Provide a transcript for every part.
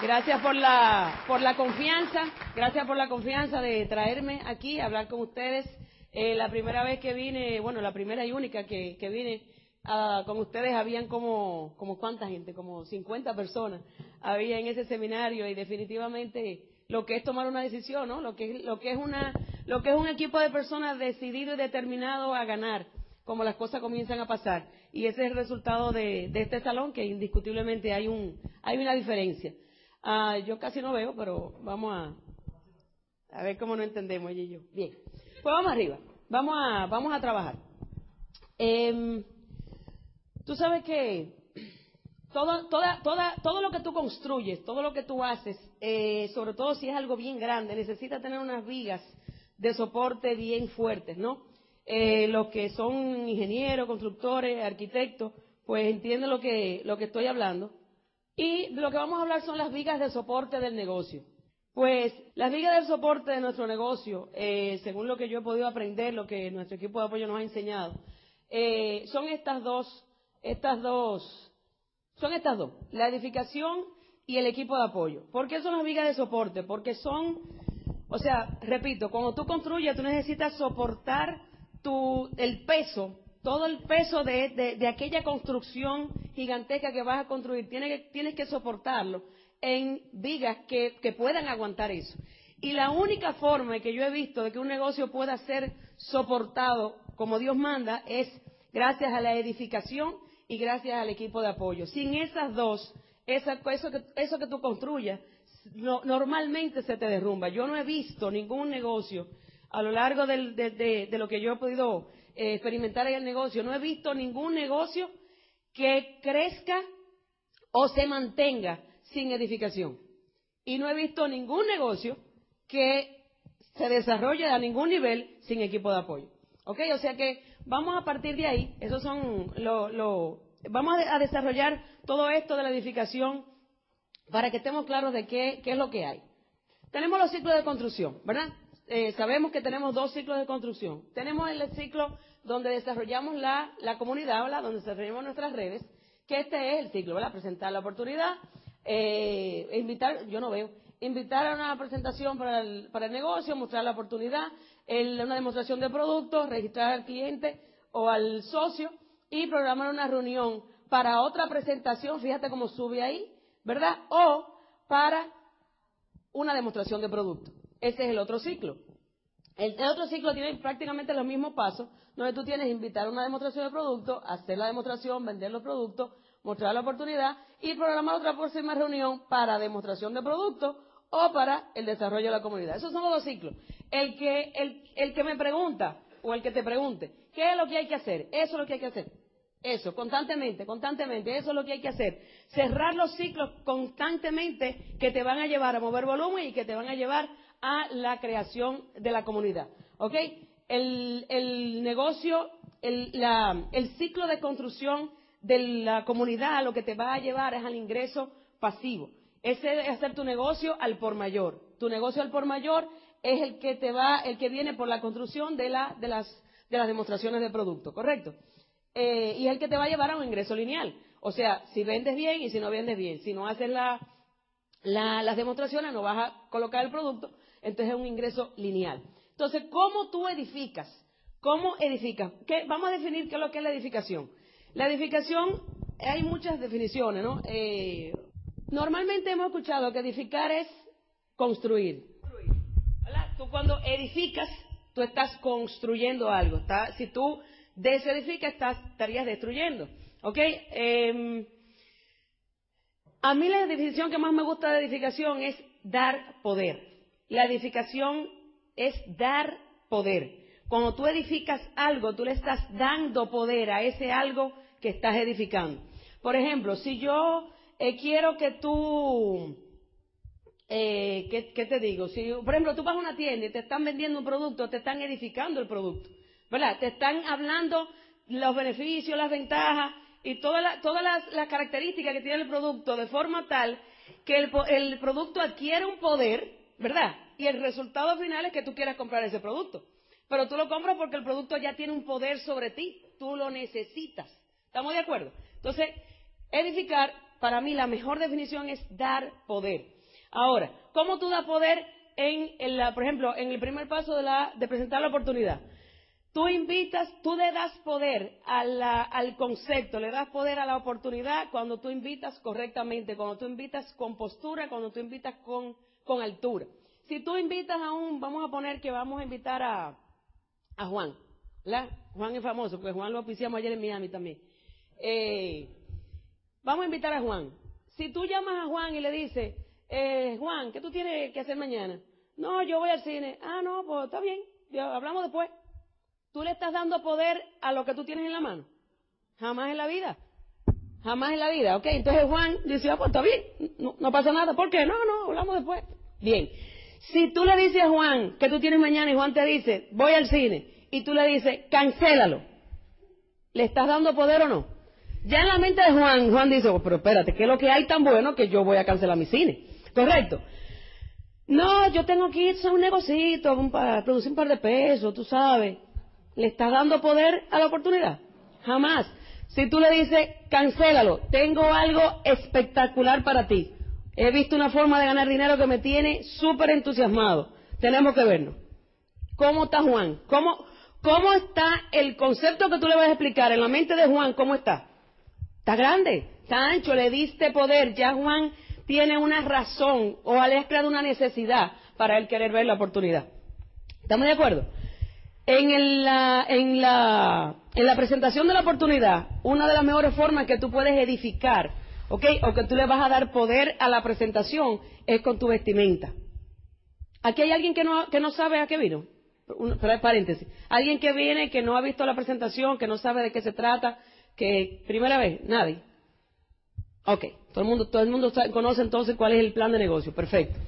Gracias por la, por la confianza, gracias por la confianza de traerme aquí a hablar con ustedes. Eh, la primera vez que vine, bueno, la primera y única que, que vine ah, con ustedes, habían como, como cuánta gente, como 50 personas había en ese seminario y definitivamente lo que es tomar una decisión, ¿no? Lo que, lo que es una, lo que es un equipo de personas decidido y determinado a ganar, como las cosas comienzan a pasar. Y ese es el resultado de, de este salón, que indiscutiblemente hay un, hay una diferencia. Ah, yo casi no veo, pero vamos a, a ver cómo no entendemos ella y yo. Bien, pues vamos arriba, vamos a, vamos a trabajar. Eh, tú sabes que todo, toda, toda, todo lo que tú construyes, todo lo que tú haces, eh, sobre todo si es algo bien grande, necesita tener unas vigas de soporte bien fuertes, ¿no? Eh, los que son ingenieros, constructores, arquitectos, pues entienden lo que, lo que estoy hablando. Y lo que vamos a hablar son las vigas de soporte del negocio. Pues las vigas de soporte de nuestro negocio, eh, según lo que yo he podido aprender, lo que nuestro equipo de apoyo nos ha enseñado, eh, son estas dos, estas dos, son estas dos, la edificación y el equipo de apoyo. ¿Por qué son las vigas de soporte? Porque son, o sea, repito, cuando tú construyes, tú necesitas soportar tu, el peso todo el peso de, aquella construcción gigantesca que vas a construir, tienes, tienes que soportarlo en vigas que, que, puedan aguantar eso. Y la única forma que yo he visto de que un negocio pueda ser soportado como Dios manda es gracias a la edificación y gracias al equipo de apoyo. Sin esas dos, eso, que, eso que tú construyas, normalmente se te derrumba. Yo no he visto ningún negocio a lo largo de, lo que yo he podido eh, experimentar en el negocio. No he visto ningún negocio que crezca o se mantenga sin edificación. Y no he visto ningún negocio que se desarrolle a ningún nivel sin equipo de apoyo. ¿Ok? O sea que vamos a partir de ahí, esos son lo, vamos a desarrollar todo esto de la edificación para que estemos claros de qué, qué es lo que hay. Tenemos los ciclos de construcción, ¿verdad? Eh, sabemos que tenemos dos ciclos de construcción. Tenemos el ciclo donde desarrollamos la, comunidad, donde desarrollamos nuestras redes, que este es el ciclo, ¿verdad? presentar la oportunidad, eh, invitar, yo no veo, invitar a una presentación para el, para el negocio, mostrar la oportunidad, una demostración de producto, registrar al cliente o al socio y programar una reunión para otra presentación, fíjate cómo sube ahí, ¿verdad? O para una demostración de producto. Ese es el otro ciclo. El, otro ciclo tiene prácticamente los mismos pasos, donde tú tienes invitar a una demostración de producto, hacer la demostración, vender los productos, mostrar la oportunidad y programar otra próxima reunión para demostración de producto o para el desarrollo de la comunidad. Esos son los dos ciclos. El que, el, el que me pregunta o el que te pregunte, ¿qué es lo que hay que hacer? Eso es lo que hay que hacer. Eso, constantemente, constantemente, eso es lo que hay que hacer. Cerrar los ciclos constantemente que te van a llevar a mover volumen y que te van a llevar a la creación de la comunidad. ¿Ok? El, negocio, el, el ciclo de construcción de la comunidad lo que te va a llevar es al ingreso pasivo. Ese es hacer tu negocio al por mayor. Tu negocio al por mayor es el que te va, el que viene por la construcción de, la, de, las, de las demostraciones de producto, ¿correcto? Eh, y es el que te va a llevar a un ingreso lineal. O sea, si vendes bien y si no vendes bien. Si no haces la, las demostraciones, no vas a colocar el producto entonces es un ingreso lineal. Entonces, ¿cómo tú edificas? ¿Cómo edificas? vamos a definir qué es lo que es la edificación. La edificación, hay muchas definiciones, ¿no? Eh, normalmente hemos escuchado que edificar es construir. Tú cuando edificas, tú estás construyendo algo. Si tú desedificas, estás, estarías destruyendo. ¿Ok? Em, a mí la definición que más me gusta de edificación es dar poder. La edificación es dar poder. Cuando tú edificas algo, tú le estás dando poder a ese algo que estás edificando. Por ejemplo, si yo eh, quiero que tú, eh, ¿qué, te digo? Si, por ejemplo, tú vas a una tienda y te están vendiendo un producto, te están edificando el producto, ¿verdad? Te están hablando los beneficios, las ventajas y todas las, características que tiene el producto de forma tal que el, el producto adquiere un poder ¿verdad? Y el resultado final es que tú quieras comprar ese producto. Pero tú lo compras porque el producto ya tiene un poder sobre ti, tú lo necesitas. ¿Estamos de acuerdo? Entonces, edificar para mí la mejor definición es dar poder. Ahora, ¿cómo tú das poder en, la, por ejemplo, en el primer paso de, la, de presentar la oportunidad? Tú invitas, tú le das poder al concepto, le das poder a la oportunidad cuando tú invitas correctamente, cuando tú invitas con postura, cuando tú invitas con, con altura. Si tú invitas a un, vamos a poner que vamos a invitar a, a Juan, ¿verdad? Juan es famoso, porque Juan lo oficiamos ayer en Miami también. Eh, vamos a invitar a Juan. Si tú llamas a Juan y le dices, eh, Juan, ¿qué tú tienes que hacer mañana? No, yo voy al cine. Ah, no, pues está bien, hablamos después. Tú le estás dando poder a lo que tú tienes en la mano. Jamás en la vida. Jamás en la vida. Ok, entonces Juan dice, ah, pues está bien, no, no pasa nada. ¿Por qué? No, no, hablamos después. Bien. Si tú le dices a Juan que tú tienes mañana y Juan te dice, voy al cine, y tú le dices, cancélalo, ¿le estás dando poder o no? Ya en la mente de Juan, Juan dice, oh, pero espérate, ¿qué es lo que hay tan bueno que yo voy a cancelar mi cine? ¿Correcto? No, yo tengo que ir a un negocito producir un par de pesos, tú sabes. ¿Le estás dando poder a la oportunidad? Jamás. Si tú le dices, cancélalo, tengo algo espectacular para ti. He visto una forma de ganar dinero que me tiene súper entusiasmado. Tenemos que vernos. ¿Cómo está Juan? ¿Cómo, ¿Cómo está el concepto que tú le vas a explicar en la mente de Juan? ¿Cómo está? Está grande, está ancho, le diste poder. Ya Juan tiene una razón o has creado una necesidad para él querer ver la oportunidad. ¿Estamos de acuerdo? En la, en, la, en la presentación de la oportunidad, una de las mejores formas que tú puedes edificar ¿ok? O que tú le vas a dar poder a la presentación es con tu vestimenta. Aquí hay alguien que no, que no sabe a qué vino. Un, paréntesis. Alguien que viene, que no ha visto la presentación, que no sabe de qué se trata, que primera vez, nadie. Ok, todo el mundo, todo el mundo conoce entonces cuál es el plan de negocio. Perfecto.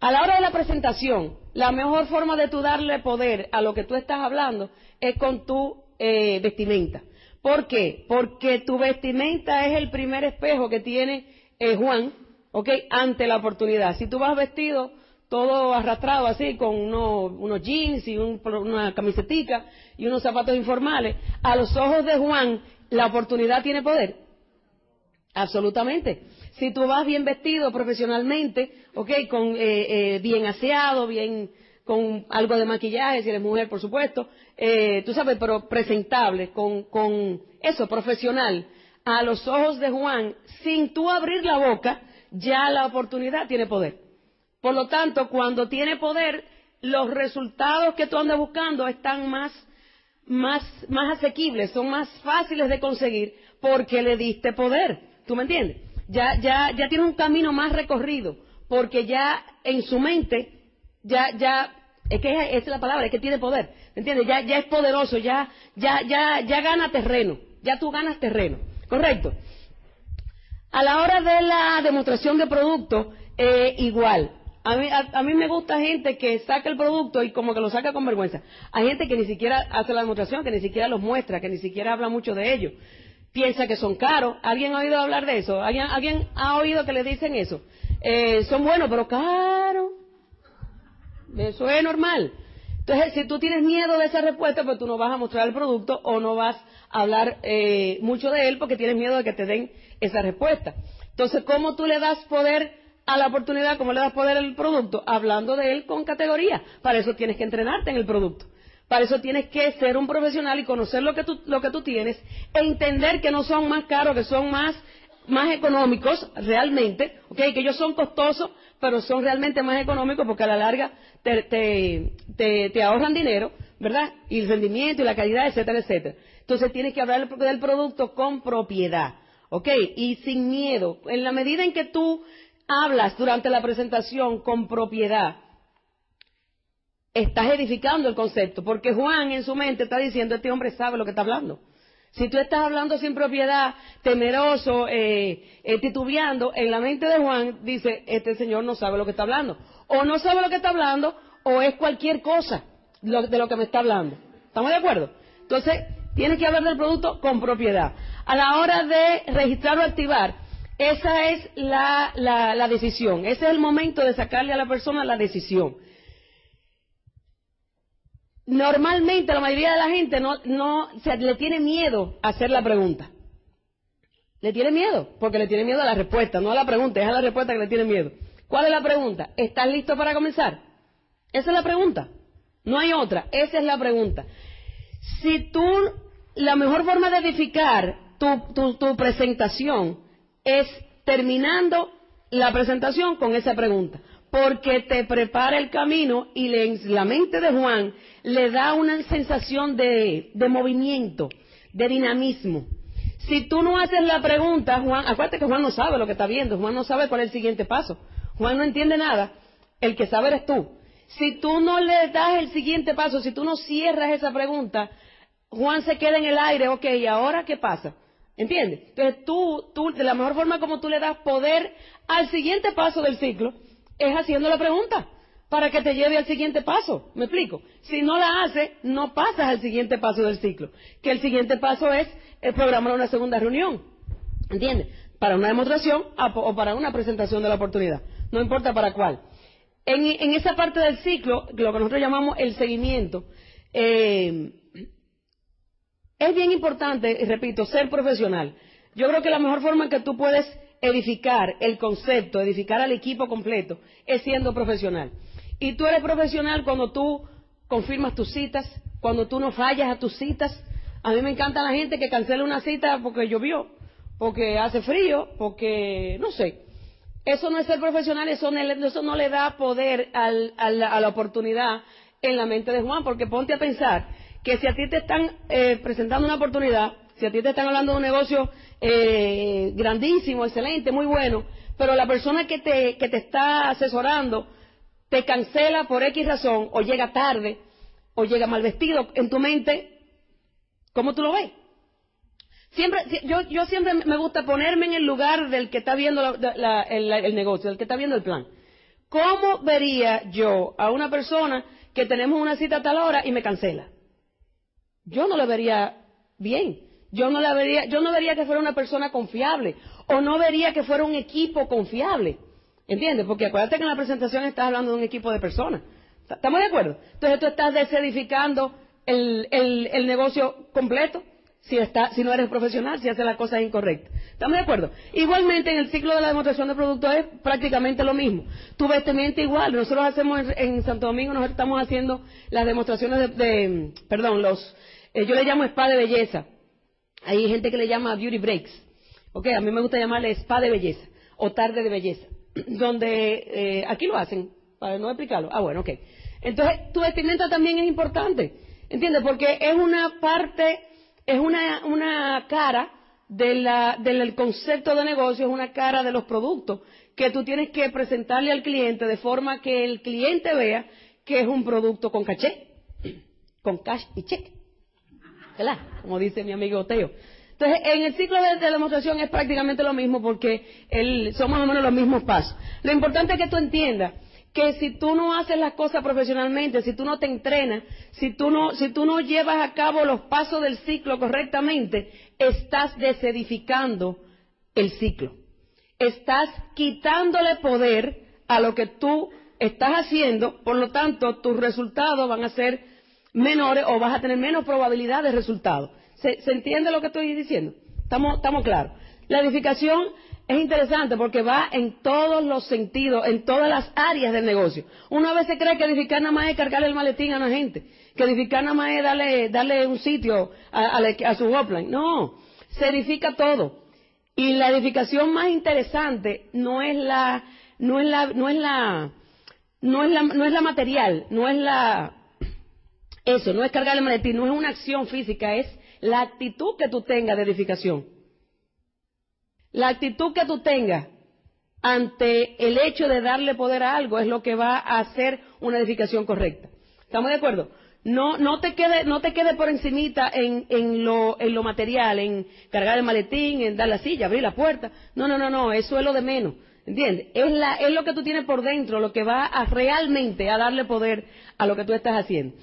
A la hora de la presentación, la mejor forma de tú darle poder a lo que tú estás hablando es con tu eh, vestimenta. ¿Por qué? Porque tu vestimenta es el primer espejo que tiene eh, Juan, ¿ok? Ante la oportunidad. Si tú vas vestido todo arrastrado así, con unos, jeans y una camisetica y unos zapatos informales, a los ojos de Juan, ¿la oportunidad tiene poder? Absolutamente. Si tú vas bien vestido profesionalmente, ¿ok? Con, eh, eh, bien aseado, bien con algo de maquillaje, si eres mujer, por supuesto, eh, tú sabes, pero presentable, con, con eso, profesional, a los ojos de Juan, sin tú abrir la boca, ya la oportunidad tiene poder. Por lo tanto, cuando tiene poder, los resultados que tú andas buscando están más, más, más asequibles, son más fáciles de conseguir porque le diste poder. ¿Tú me entiendes? Ya, ya, ya tiene un camino más recorrido porque ya en su mente ya, ya, es que esa es la palabra, es que tiene poder, ¿me entiendes? Ya, ya es poderoso, ya, ya, ya, ya gana terreno, ya tú ganas terreno, ¿correcto? A la hora de la demostración de producto, eh, igual. A mí, a, mí me gusta gente que saca el producto y como que lo saca con vergüenza. Hay gente que ni siquiera hace la demostración, que ni siquiera los muestra, que ni siquiera habla mucho de ellos. Piensa que son caros. ¿Alguien ha oído hablar de eso? ¿Alguien, ¿alguien ha oído que le dicen eso? Eh, son buenos, pero caros. Eso es normal. Entonces, si tú tienes miedo de esa respuesta, pues tú no vas a mostrar el producto o no vas a hablar eh, mucho de él porque tienes miedo de que te den esa respuesta. Entonces, ¿cómo tú le das poder a la oportunidad? ¿Cómo le das poder al producto? Hablando de él con categoría. Para eso tienes que entrenarte en el producto. Para eso tienes que ser un profesional y conocer lo que tú, lo que tú tienes e entender que no son más caros, que son más, más económicos realmente, ¿okay? que ellos son costosos, pero son realmente más económicos porque a la larga te, te, ahorran dinero, ¿verdad? Y el rendimiento y la calidad, etcétera, etcétera. Entonces tienes que hablar del producto con propiedad, ¿ok? Y sin miedo. En la medida en que tú hablas durante la presentación con propiedad, estás edificando el concepto, porque Juan en su mente está diciendo, este hombre sabe lo que está hablando. Si tú estás hablando sin propiedad, temeroso, eh, eh, titubeando, en la mente de Juan dice, este señor no sabe lo que está hablando. O no sabe lo que está hablando, o es cualquier cosa de lo que me está hablando. ¿Estamos de acuerdo? Entonces, tienes que hablar del producto con propiedad. A la hora de registrar o activar, esa es la, la decisión. Ese es el momento de sacarle a la persona la decisión. Normalmente la mayoría de la gente no, no se le tiene miedo a hacer la pregunta. Le tiene miedo, porque le tiene miedo a la respuesta, no a la pregunta, es a la respuesta que le tiene miedo. ¿Cuál es la pregunta? ¿Estás listo para comenzar? Esa es la pregunta. No hay otra, esa es la pregunta. Si tú, la mejor forma de edificar tu, tu presentación es terminando la presentación con esa pregunta porque te prepara el camino y la mente de Juan le da una sensación de, de, movimiento, de dinamismo. Si tú no haces la pregunta, Juan, acuérdate que Juan no sabe lo que está viendo, Juan no sabe cuál es el siguiente paso, Juan no entiende nada, el que sabe eres tú. Si tú no le das el siguiente paso, si tú no cierras esa pregunta, Juan se queda en el aire, ok, ¿y ahora qué pasa? ¿Entiendes? Entonces tú, tú, de la mejor forma como tú le das poder al siguiente paso del ciclo, es haciendo la pregunta para que te lleve al siguiente paso. ¿Me explico? Si no la hace, no pasas al siguiente paso del ciclo. Que el siguiente paso es el programar una segunda reunión. ¿Entiendes? Para una demostración o para una presentación de la oportunidad. No importa para cuál. En, esa parte del ciclo, lo que nosotros llamamos el seguimiento, eh, es bien importante, repito, ser profesional. Yo creo que la mejor forma en que tú puedes edificar el concepto, edificar al equipo completo, es siendo profesional. Y tú eres profesional cuando tú confirmas tus citas, cuando tú no fallas a tus citas. A mí me encanta la gente que cancela una cita porque llovió, porque hace frío, porque no sé. Eso no es ser profesional, eso no, le da poder a, la, oportunidad en la mente de Juan, porque ponte a pensar que si a ti te están eh, presentando una oportunidad, si a ti te están hablando de un negocio eh, grandísimo, excelente, muy bueno, pero la persona que te, que te está asesorando te cancela por X razón, o llega tarde, o llega mal vestido, en tu mente, ¿cómo tú lo ves? Siempre, yo, yo siempre me gusta ponerme en el lugar del que está viendo el, el negocio, del que está viendo el plan. ¿Cómo vería yo a una persona que tenemos una cita a tal hora y me cancela? Yo no le vería bien yo no la vería, yo no vería que fuera una persona confiable o no vería que fuera un equipo confiable. ¿Entiendes? Porque acuérdate que en la presentación estás hablando de un equipo de personas. ¿Estamos de acuerdo? Entonces tú estás desedificando el, el, negocio completo si, está, si no eres profesional, si haces las cosas incorrectas. ¿Estamos de acuerdo? Igualmente en el ciclo de la demostración de productos es prácticamente lo mismo. Tu vestimenta igual. Nosotros hacemos en, Santo Domingo, nosotros estamos haciendo las demostraciones de, perdón, los, eh, yo le llamo spa de belleza. Hay gente que le llama beauty breaks. Ok, a mí me gusta llamarle spa de belleza o tarde de belleza. Donde eh, aquí lo hacen, para no explicarlo. Ah, bueno, ok. Entonces, tu vestimenta también es importante. ¿Entiendes? Porque es una parte, es una, una cara de la, del concepto de negocio, es una cara de los productos que tú tienes que presentarle al cliente de forma que el cliente vea que es un producto con caché, con cash y cheque. Como dice mi amigo Teo. Entonces, en el ciclo de, demostración es prácticamente lo mismo porque son más o menos los mismos pasos. Lo importante es que tú entiendas que si tú no haces las cosas profesionalmente, si tú no te entrenas, si no, si tú no llevas a cabo los pasos del ciclo correctamente, estás desedificando el ciclo. Estás quitándole poder a lo que tú estás haciendo, por lo tanto, tus resultados van a ser menores o vas a tener menos probabilidad de resultado. ¿Se, entiende lo que estoy diciendo? Estamos, estamos claros. La edificación es interesante porque va en todos los sentidos, en todas las áreas del negocio. Uno a veces cree que edificar nada más es cargarle el maletín a la gente, que edificar nada más es darle, darle un sitio a, a, su upline. No, se edifica todo. Y la edificación más interesante no es la, no es la, no es la, no es la, no es la material, no es la, eso, no es cargar el maletín, no es una acción física, es la actitud que tú tengas de edificación. La actitud que tú tengas ante el hecho de darle poder a algo es lo que va a hacer una edificación correcta. ¿Estamos de acuerdo? No, no te quede, no te por encimita en, en, lo, en lo material, en cargar el maletín, en dar la silla, abrir la puerta. No, no, no, no, eso es lo de menos. ¿Entiendes? Es, la, es lo que tú tienes por dentro, lo que va a realmente a darle poder a lo que tú estás haciendo.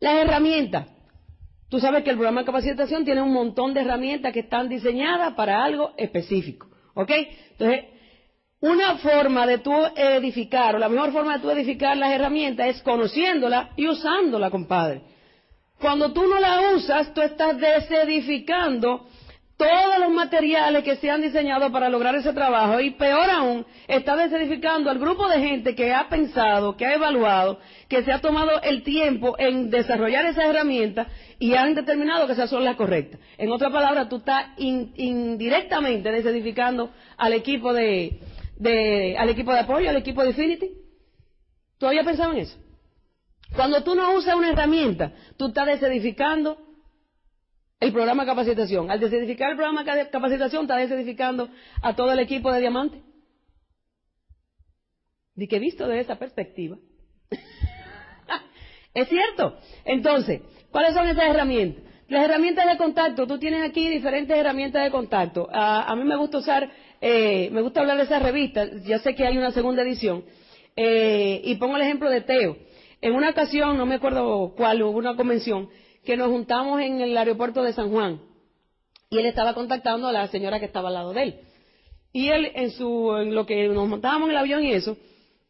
Las herramientas. Tú sabes que el programa de capacitación tiene un montón de herramientas que están diseñadas para algo específico. ¿Ok? Entonces, una forma de tú edificar, o la mejor forma de tú edificar las herramientas es conociéndola y usándola, compadre. Cuando tú no la usas, tú estás desedificando todos los materiales que se han diseñado para lograr ese trabajo y peor aún, está desedificando al grupo de gente que ha pensado, que ha evaluado, que se ha tomado el tiempo en desarrollar esas herramientas y han determinado que esas son las correctas. En otras palabras, tú estás indirectamente desedificando al equipo de, al equipo de apoyo, al equipo de Infinity. ¿Tú habías pensado en eso? Cuando tú no usas una herramienta, tú estás desedificando el programa de capacitación. Al desedificar el programa de capacitación, estás desedificando a todo el equipo de Diamante. ¿De que visto desde esa perspectiva. es cierto. Entonces, ¿cuáles son esas herramientas? Las herramientas de contacto, tú tienes aquí diferentes herramientas de contacto. A, mí me gusta usar, eh, me gusta hablar de esas revistas, ya sé que hay una segunda edición, eh, y pongo el ejemplo de Teo. En una ocasión, no me acuerdo cuál, hubo una convención, que nos juntamos en el aeropuerto de San Juan, y él estaba contactando a la señora que estaba al lado de él. Y él, en, su, en lo que nos montábamos en el avión y eso,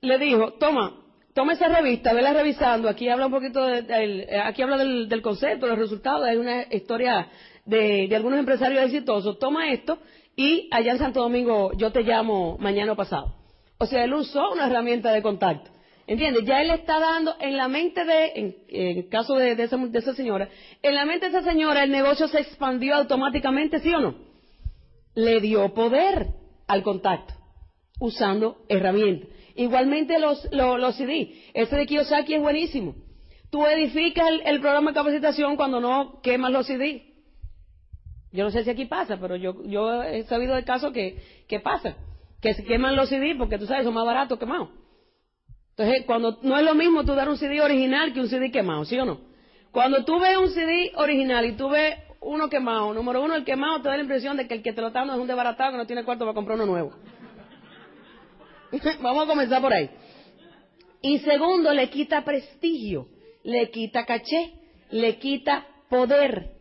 le dijo, toma, toma esa revista, vela revisando, aquí habla un poquito, de, aquí habla del, concepto, de los resultados, hay una historia de, algunos empresarios exitosos, toma esto y allá en Santo Domingo yo te llamo mañana pasado. O sea, él usó una herramienta de contacto. ¿Entiendes? Ya él está dando en la mente de, en, el caso de, esa, de esa señora, en la mente de esa señora el negocio se expandió automáticamente, ¿sí o no? Le dio poder al contacto, usando herramientas. Igualmente los, los, CD. Ese de Kiyosaki es buenísimo. Tú edificas el, programa de capacitación cuando no quemas los CD. Yo no sé si aquí pasa, pero yo, yo he sabido de casos que, que pasa. Que se queman los CD porque tú sabes, son más baratos quemados. Entonces, cuando no es lo mismo tú dar un CD original que un CD quemado, ¿sí o no? Cuando tú ves un CD original y tú ves uno quemado, número uno, el quemado te da la impresión de que el que te lo está dando es un desbaratado que no tiene cuarto para comprar uno nuevo. Vamos a comenzar por ahí. Y segundo, le quita prestigio, le quita caché, le quita poder.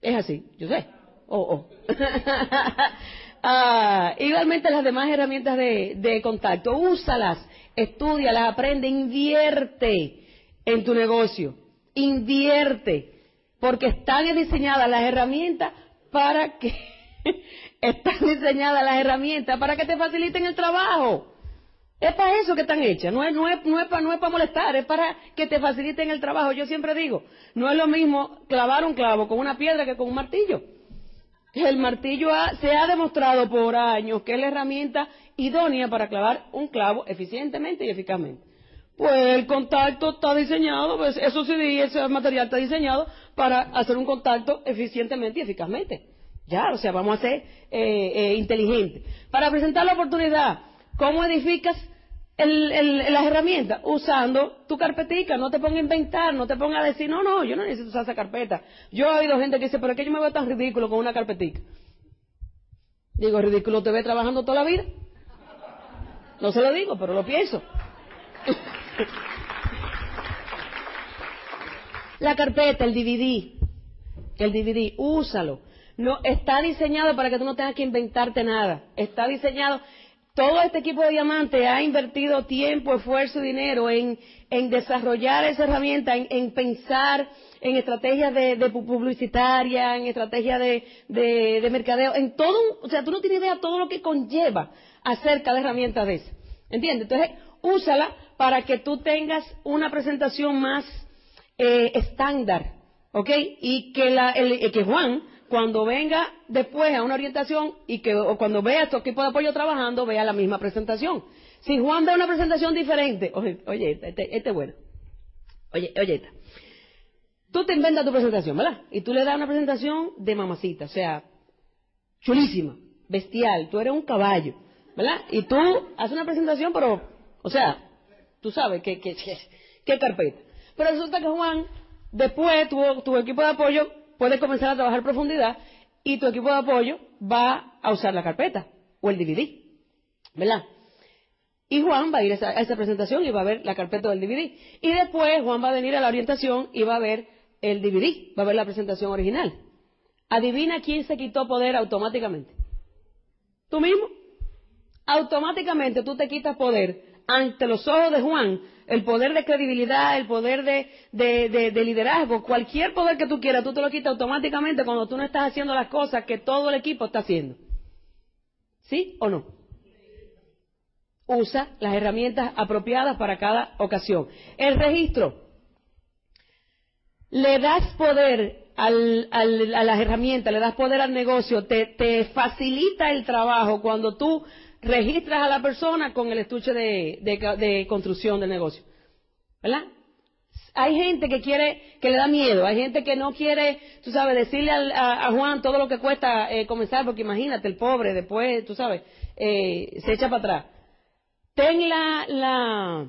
Es así, yo sé. Oh, oh. ah, igualmente las demás herramientas de, de contacto, úsalas, estudialas, aprende, invierte en tu negocio, invierte, porque están diseñadas las herramientas para que están diseñadas las herramientas para que te faciliten el trabajo. Es para eso que están hechas, no es, no es, no es, para, no es para molestar, es para que te faciliten el trabajo. Yo siempre digo, no es lo mismo clavar un clavo con una piedra que con un martillo. El martillo se ha demostrado por años que es la herramienta idónea para clavar un clavo eficientemente y eficazmente. Pues el contacto está diseñado, pues eso sí, ese material está diseñado para hacer un contacto eficientemente y eficazmente. Ya, o sea, vamos a ser eh, eh, inteligentes. Para presentar la oportunidad, ¿cómo edificas las herramientas? Usando tu carpetica, no te pongas a inventar, no te pongas a decir, no, no, yo no necesito usar esa carpeta. Yo he oído gente que dice, pero es que yo me veo tan ridículo con una carpetica. Digo, ridículo, te ve trabajando toda la vida. No se lo digo, pero lo pienso. la carpeta, el DVD, el DVD, úsalo. No, está diseñado para que tú no tengas que inventarte nada. Está diseñado. Todo este equipo de diamantes ha invertido tiempo, esfuerzo y dinero en, desarrollar esa herramienta, en, pensar en estrategias de, publicitaria, en estrategias de, mercadeo, en todo, o sea, tú no tienes idea todo lo que conlleva acerca de herramientas de esas. ¿Entiendes? Entonces, úsala para que tú tengas una presentación más eh, estándar, ¿ok? Y que, la, el, que Juan cuando venga después a una orientación y que o cuando vea tu equipo de apoyo trabajando, vea la misma presentación. Si Juan ve una presentación diferente, oye, oye, este, este, este es bueno. Oye, oye, esta. Tú te inventas tu presentación, ¿verdad? Y tú le das una presentación de mamacita, o sea, chulísima, bestial, tú eres un caballo, ¿verdad? Y tú haces una presentación, pero, o sea, tú sabes qué, qué, qué, carpeta. Pero resulta que Juan, después, tu, tu equipo de apoyo puedes comenzar a trabajar profundidad y tu equipo de apoyo va a usar la carpeta o el DVD, ¿verdad? Y Juan va a ir a esa, presentación y va a ver la carpeta del DVD. Y después Juan va a venir a la orientación y va a ver el DVD, va a ver la presentación original. Adivina quién se quitó poder automáticamente. Tú mismo. Automáticamente tú te quitas poder ante los ojos de Juan el poder de credibilidad, el poder de, de, liderazgo, cualquier poder que tú quieras, tú te lo quitas automáticamente cuando tú no estás haciendo las cosas que todo el equipo está haciendo. ¿Sí o no? Usa las herramientas apropiadas para cada ocasión. El registro. Le das poder al, a las herramientas, le das poder al negocio, te, te facilita el trabajo cuando tú registras a la persona con el estuche de, construcción del negocio. ¿Verdad? Hay gente que quiere, que le da miedo, hay gente que no quiere, tú sabes, decirle a, Juan todo lo que cuesta eh, comenzar, porque imagínate, el pobre después, tú sabes, eh, se echa para atrás. Ten la, la,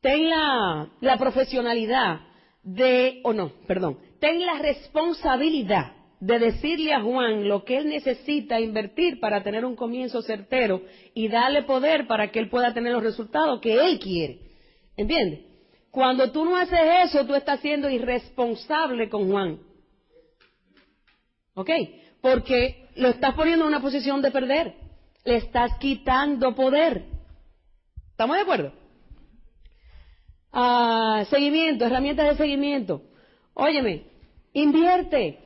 ten la, la profesionalidad de, o no, perdón, ten la responsabilidad de decirle a Juan lo que él necesita invertir para tener un comienzo certero y darle poder para que él pueda tener los resultados que él quiere. ¿Entiendes? Cuando tú no haces eso, tú estás siendo irresponsable con Juan. ¿Ok? Porque lo estás poniendo en una posición de perder. Le estás quitando poder. ¿Estamos de acuerdo? Ah, seguimiento, herramientas de seguimiento. Óyeme, invierte.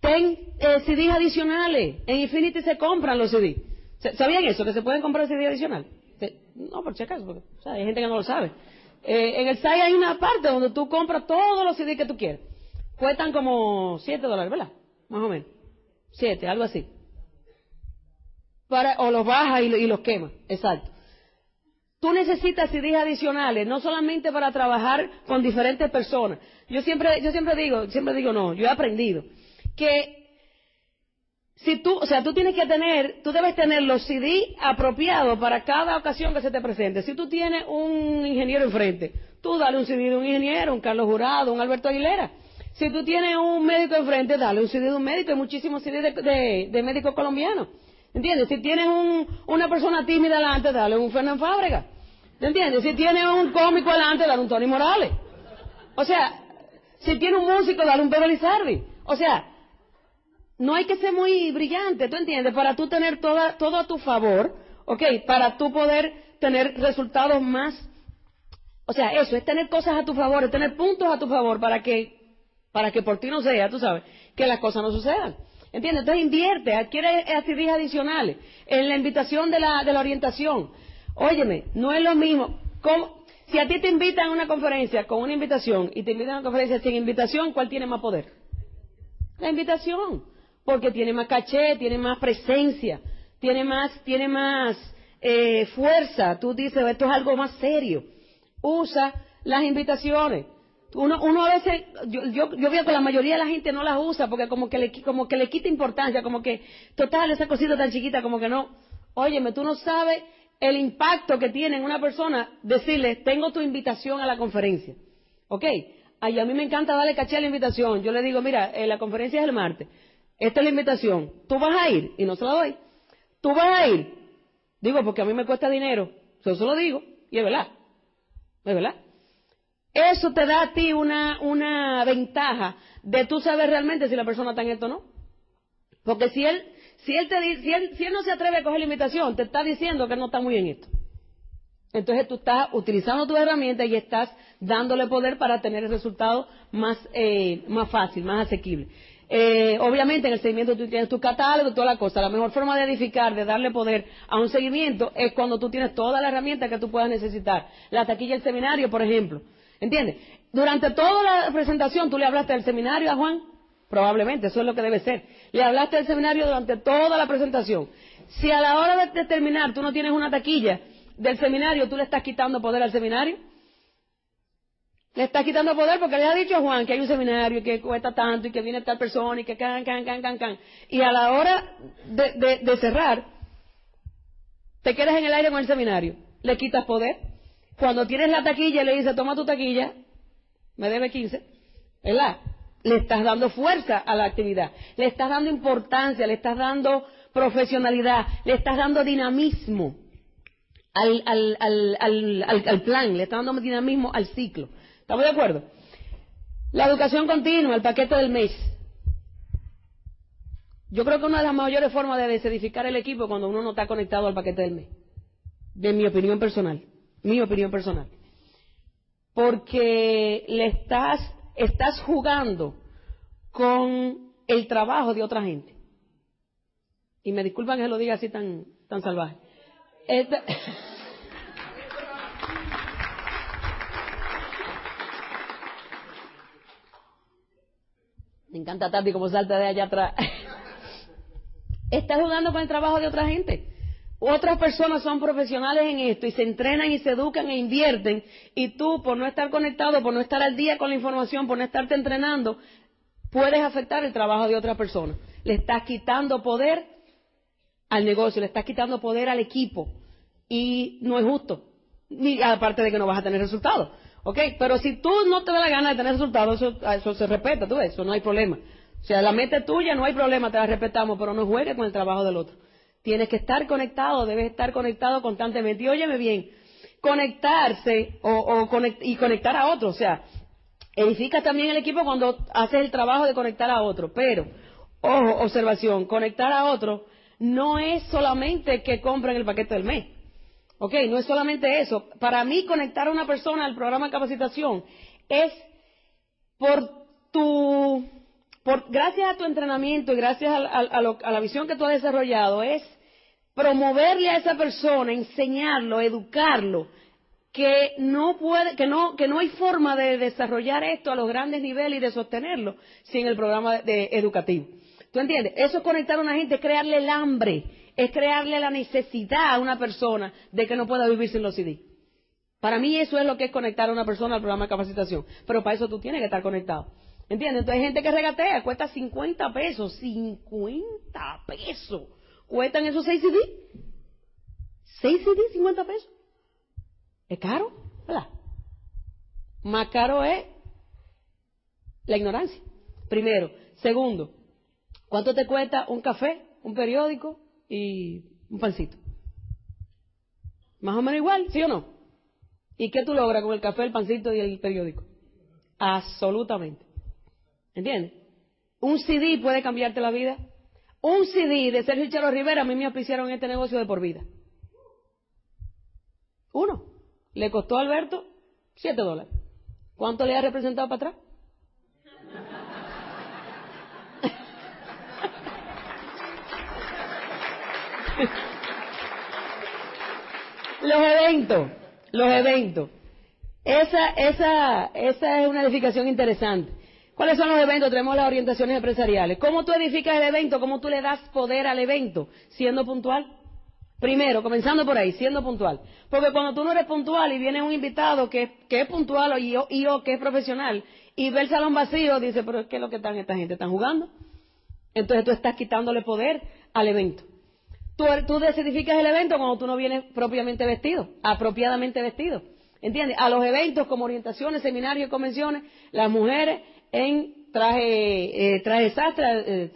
Ten eh, CDs adicionales. En Infinity se compran los CDs. ¿Sabían eso? Que se pueden comprar CDs adicionales. No, por si acaso, porque hay gente que no lo sabe. Eh, en el site hay una parte donde tú compras todos los CDs que tú quieres. Cuestan como 7 dólares, ¿verdad? Más o menos. 7, algo así. Para, o los bajas y, y los quemas. Exacto. Tú necesitas CDs adicionales, no solamente para trabajar con diferentes personas. Yo siempre, yo siempre digo, siempre digo no, yo he aprendido que si tú, o sea, tú tienes que tener, tú debes tener los CD apropiados para cada ocasión que se te presente. Si tú tienes un ingeniero enfrente, tú dale un CD de un ingeniero, un Carlos Jurado, un Alberto Aguilera. Si tú tienes un médico enfrente, dale un CD de un médico. Hay muchísimos CD de, de, médicos colombianos. ¿Entiendes? Si tienes un, una persona tímida delante, dale un Fernando Fábrega. ¿Entiendes? Si tienes un cómico delante, dale un Tony Morales. O sea, si tienes un músico, dale un Pedro Lizardi. O sea, no hay que ser muy brillante, ¿tú entiendes? Para tú tener toda, todo a tu favor, ¿ok? Para tú poder tener resultados más. O sea, eso es tener cosas a tu favor, es tener puntos a tu favor para que, para que por ti no sea, tú sabes, que las cosas no sucedan. ¿Entiendes? Entonces invierte, adquiere actividades adicionales en la invitación de la, de la orientación. Óyeme, no es lo mismo. si a ti te invitan a una conferencia con una invitación y te invitan a una conferencia sin invitación, ¿cuál tiene más poder? La invitación porque tiene más caché, tiene más presencia, tiene más, tiene más eh, fuerza. Tú dices, esto es algo más serio. Usa las invitaciones. Uno, uno a veces, yo, yo, yo, veo que la mayoría de la gente no las usa porque como que le, como que le quita importancia, como que, total, esa cosita tan chiquita, como que no. Óyeme, tú no sabes el impacto que tiene en una persona decirle, tengo tu invitación a la conferencia. ¿Ok? Ay, a mí me encanta darle caché a la invitación. Yo le digo, mira, eh, la conferencia es el martes. Esta es la invitación. ¿Tú vas a ir? Y no se la doy. ¿Tú vas a ir? Digo, porque a mí me cuesta dinero. Yo se lo digo. Y es verdad. Es verdad. Eso te da a ti una, una ventaja de tú saber realmente si la persona está en esto o no. Porque si él, si él, te, si él, si él no se atreve a coger la invitación, te está diciendo que no está muy en esto. Entonces tú estás utilizando tu herramienta y estás dándole poder para tener el resultado más, eh, más fácil, más asequible. Eh, obviamente en el seguimiento tú tienes tu catálogo, toda la cosa. La mejor forma de edificar, de darle poder a un seguimiento es cuando tú tienes toda la herramienta que tú puedas necesitar. La taquilla del seminario, por ejemplo. ¿Entiendes? Durante toda la presentación tú le hablaste del seminario a Juan. Probablemente, eso es lo que debe ser. Le hablaste del seminario durante toda la presentación. Si a la hora de terminar tú no tienes una taquilla del seminario, tú le estás quitando poder al seminario. Le está quitando poder porque le ha dicho a Juan que hay un seminario que cuesta tanto y que viene tal persona y que can, can, can, can, can. Y a la hora de, cerrar, te quedas en el aire con el seminario. Le quitas poder. Cuando tienes la taquilla, le dices, toma tu taquilla, me debe 15, ¿verdad? Le estás dando fuerza a la actividad, le estás dando importancia, le estás dando profesionalidad, le estás dando dinamismo al, al, al, al plan, le estás dando dinamismo al ciclo. ¿Estamos de acuerdo? La educación continua, el paquete del mes. Yo creo que una de las mayores formas de desedificar el equipo cuando uno no está conectado al paquete del mes. De mi opinión personal. Mi opinión personal. porque le estás, estás jugando con el trabajo de otra gente. Y me disculpan que lo diga así tan, tan salvaje. Me encanta Tati como salta de allá atrás. Estás jugando con el trabajo de otra gente. Otras personas son profesionales en esto y se entrenan y se educan e invierten y tú por no estar conectado, por no estar al día con la información, por no estarte entrenando, puedes afectar el trabajo de otra persona. Le estás quitando poder al negocio, le estás quitando poder al equipo y no es justo. Aparte de que no vas a tener resultados. ¿Ok? Pero si tú no te da la gana de tener resultados, eso, se respeta, tú eso no hay problema. O sea, la meta es tuya, no hay problema, te la respetamos, pero no juegues con el trabajo del otro. Tienes que estar conectado, debes estar conectado constantemente. Y óyeme bien, conectarse o, y conectar a otro, o sea, edificas también el equipo cuando haces el trabajo de conectar a otro. Pero, ojo, observación, conectar a otro no es solamente que compren el paquete del mes. Ok, no es solamente eso. Para mí, conectar a una persona al programa de capacitación es por tu gracias a tu entrenamiento y gracias a, la visión que tú has desarrollado, es promoverle a esa persona, enseñarlo, educarlo, que no puede, que no, que no hay forma de desarrollar esto a los grandes niveles y de sostenerlo sin el programa educativo. ¿Tú entiendes? Eso es conectar a una gente, crearle el hambre, es crearle la necesidad a una persona de que no pueda vivir sin los CD. Para mí eso es lo que es conectar a una persona al programa de capacitación. Pero para eso tú tienes que estar conectado. ¿Entiendes? Entonces hay gente que regatea, cuesta 50 pesos. 50 pesos. ¿Cuestan esos 6 CD? 6 CD, 50 pesos. ¿Es caro? ¿Verdad? Más caro es la ignorancia. Primero. Segundo, ¿cuánto te cuesta un café, un periódico y un pancito? Más o menos igual, ¿sí o no? ¿Y qué tú logras con el café, el pancito y el periódico? Absolutamente. ¿Entiendes? Un CD puede cambiarte la vida. Un CD de Sergio Charo Rivera a mí me auspiciaron este negocio de por vida. Uno. Le costó a Alberto 7 dólares. ¿Cuánto le ha representado para atrás? los eventos, los eventos. Esa, esa, esa es una edificación interesante. ¿Cuáles son los eventos? Tenemos las orientaciones empresariales. ¿Cómo tú edificas el evento? ¿Cómo tú le das poder al evento? Siendo puntual. Primero, comenzando por ahí, siendo puntual. Porque cuando tú no eres puntual y viene un invitado que, es puntual y yo, que es profesional y ve el salón vacío, dice, pero ¿qué es lo que están esta gente? ¿Están jugando? Entonces tú estás quitándole poder al evento. Tú, tú desedificas el evento cuando tú no vienes propiamente vestido, apropiadamente vestido. ¿Entiendes? A los eventos como orientaciones, seminarios y convenciones, las mujeres en traje, eh, traje sastre, eh,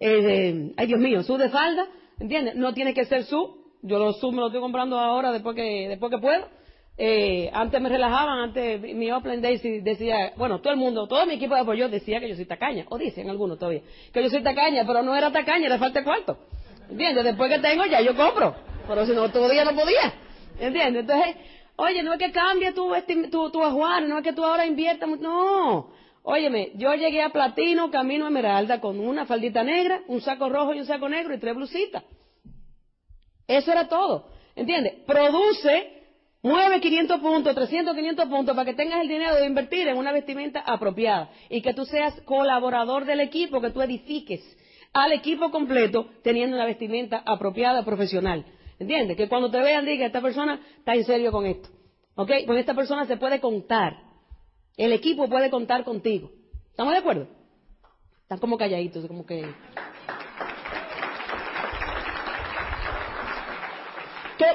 eh, ay Dios mío, su de falda, ¿entiendes? No tiene que ser su, yo lo su me lo estoy comprando ahora después que, después que puedo. Eh, antes me relajaban, antes mi Open Days decía, bueno, todo el mundo, todo mi equipo de apoyo decía que yo soy tacaña, o dicen algunos todavía, que yo soy tacaña, pero no era tacaña, le falta cuarto. ¿Entiendes? Después que tengo ya yo compro, pero si no, todavía no podía. ¿Entiendes? Entonces, Oye, no es que cambie tu, tu, tu ajuar, no es que tú ahora inviertas. No. Óyeme, yo llegué a Platino, Camino Esmeralda, con una faldita negra, un saco rojo y un saco negro y tres blusitas. Eso era todo. ¿Entiendes? Produce, mueve 500 puntos, 300, 500 puntos para que tengas el dinero de invertir en una vestimenta apropiada y que tú seas colaborador del equipo, que tú edifiques al equipo completo teniendo una vestimenta apropiada, profesional. ¿Entiendes? Que cuando te vean diga, esta persona está en serio con esto. ¿Ok? Con esta persona se puede contar. El equipo puede contar contigo. ¿Estamos de acuerdo? Están como calladitos, como que...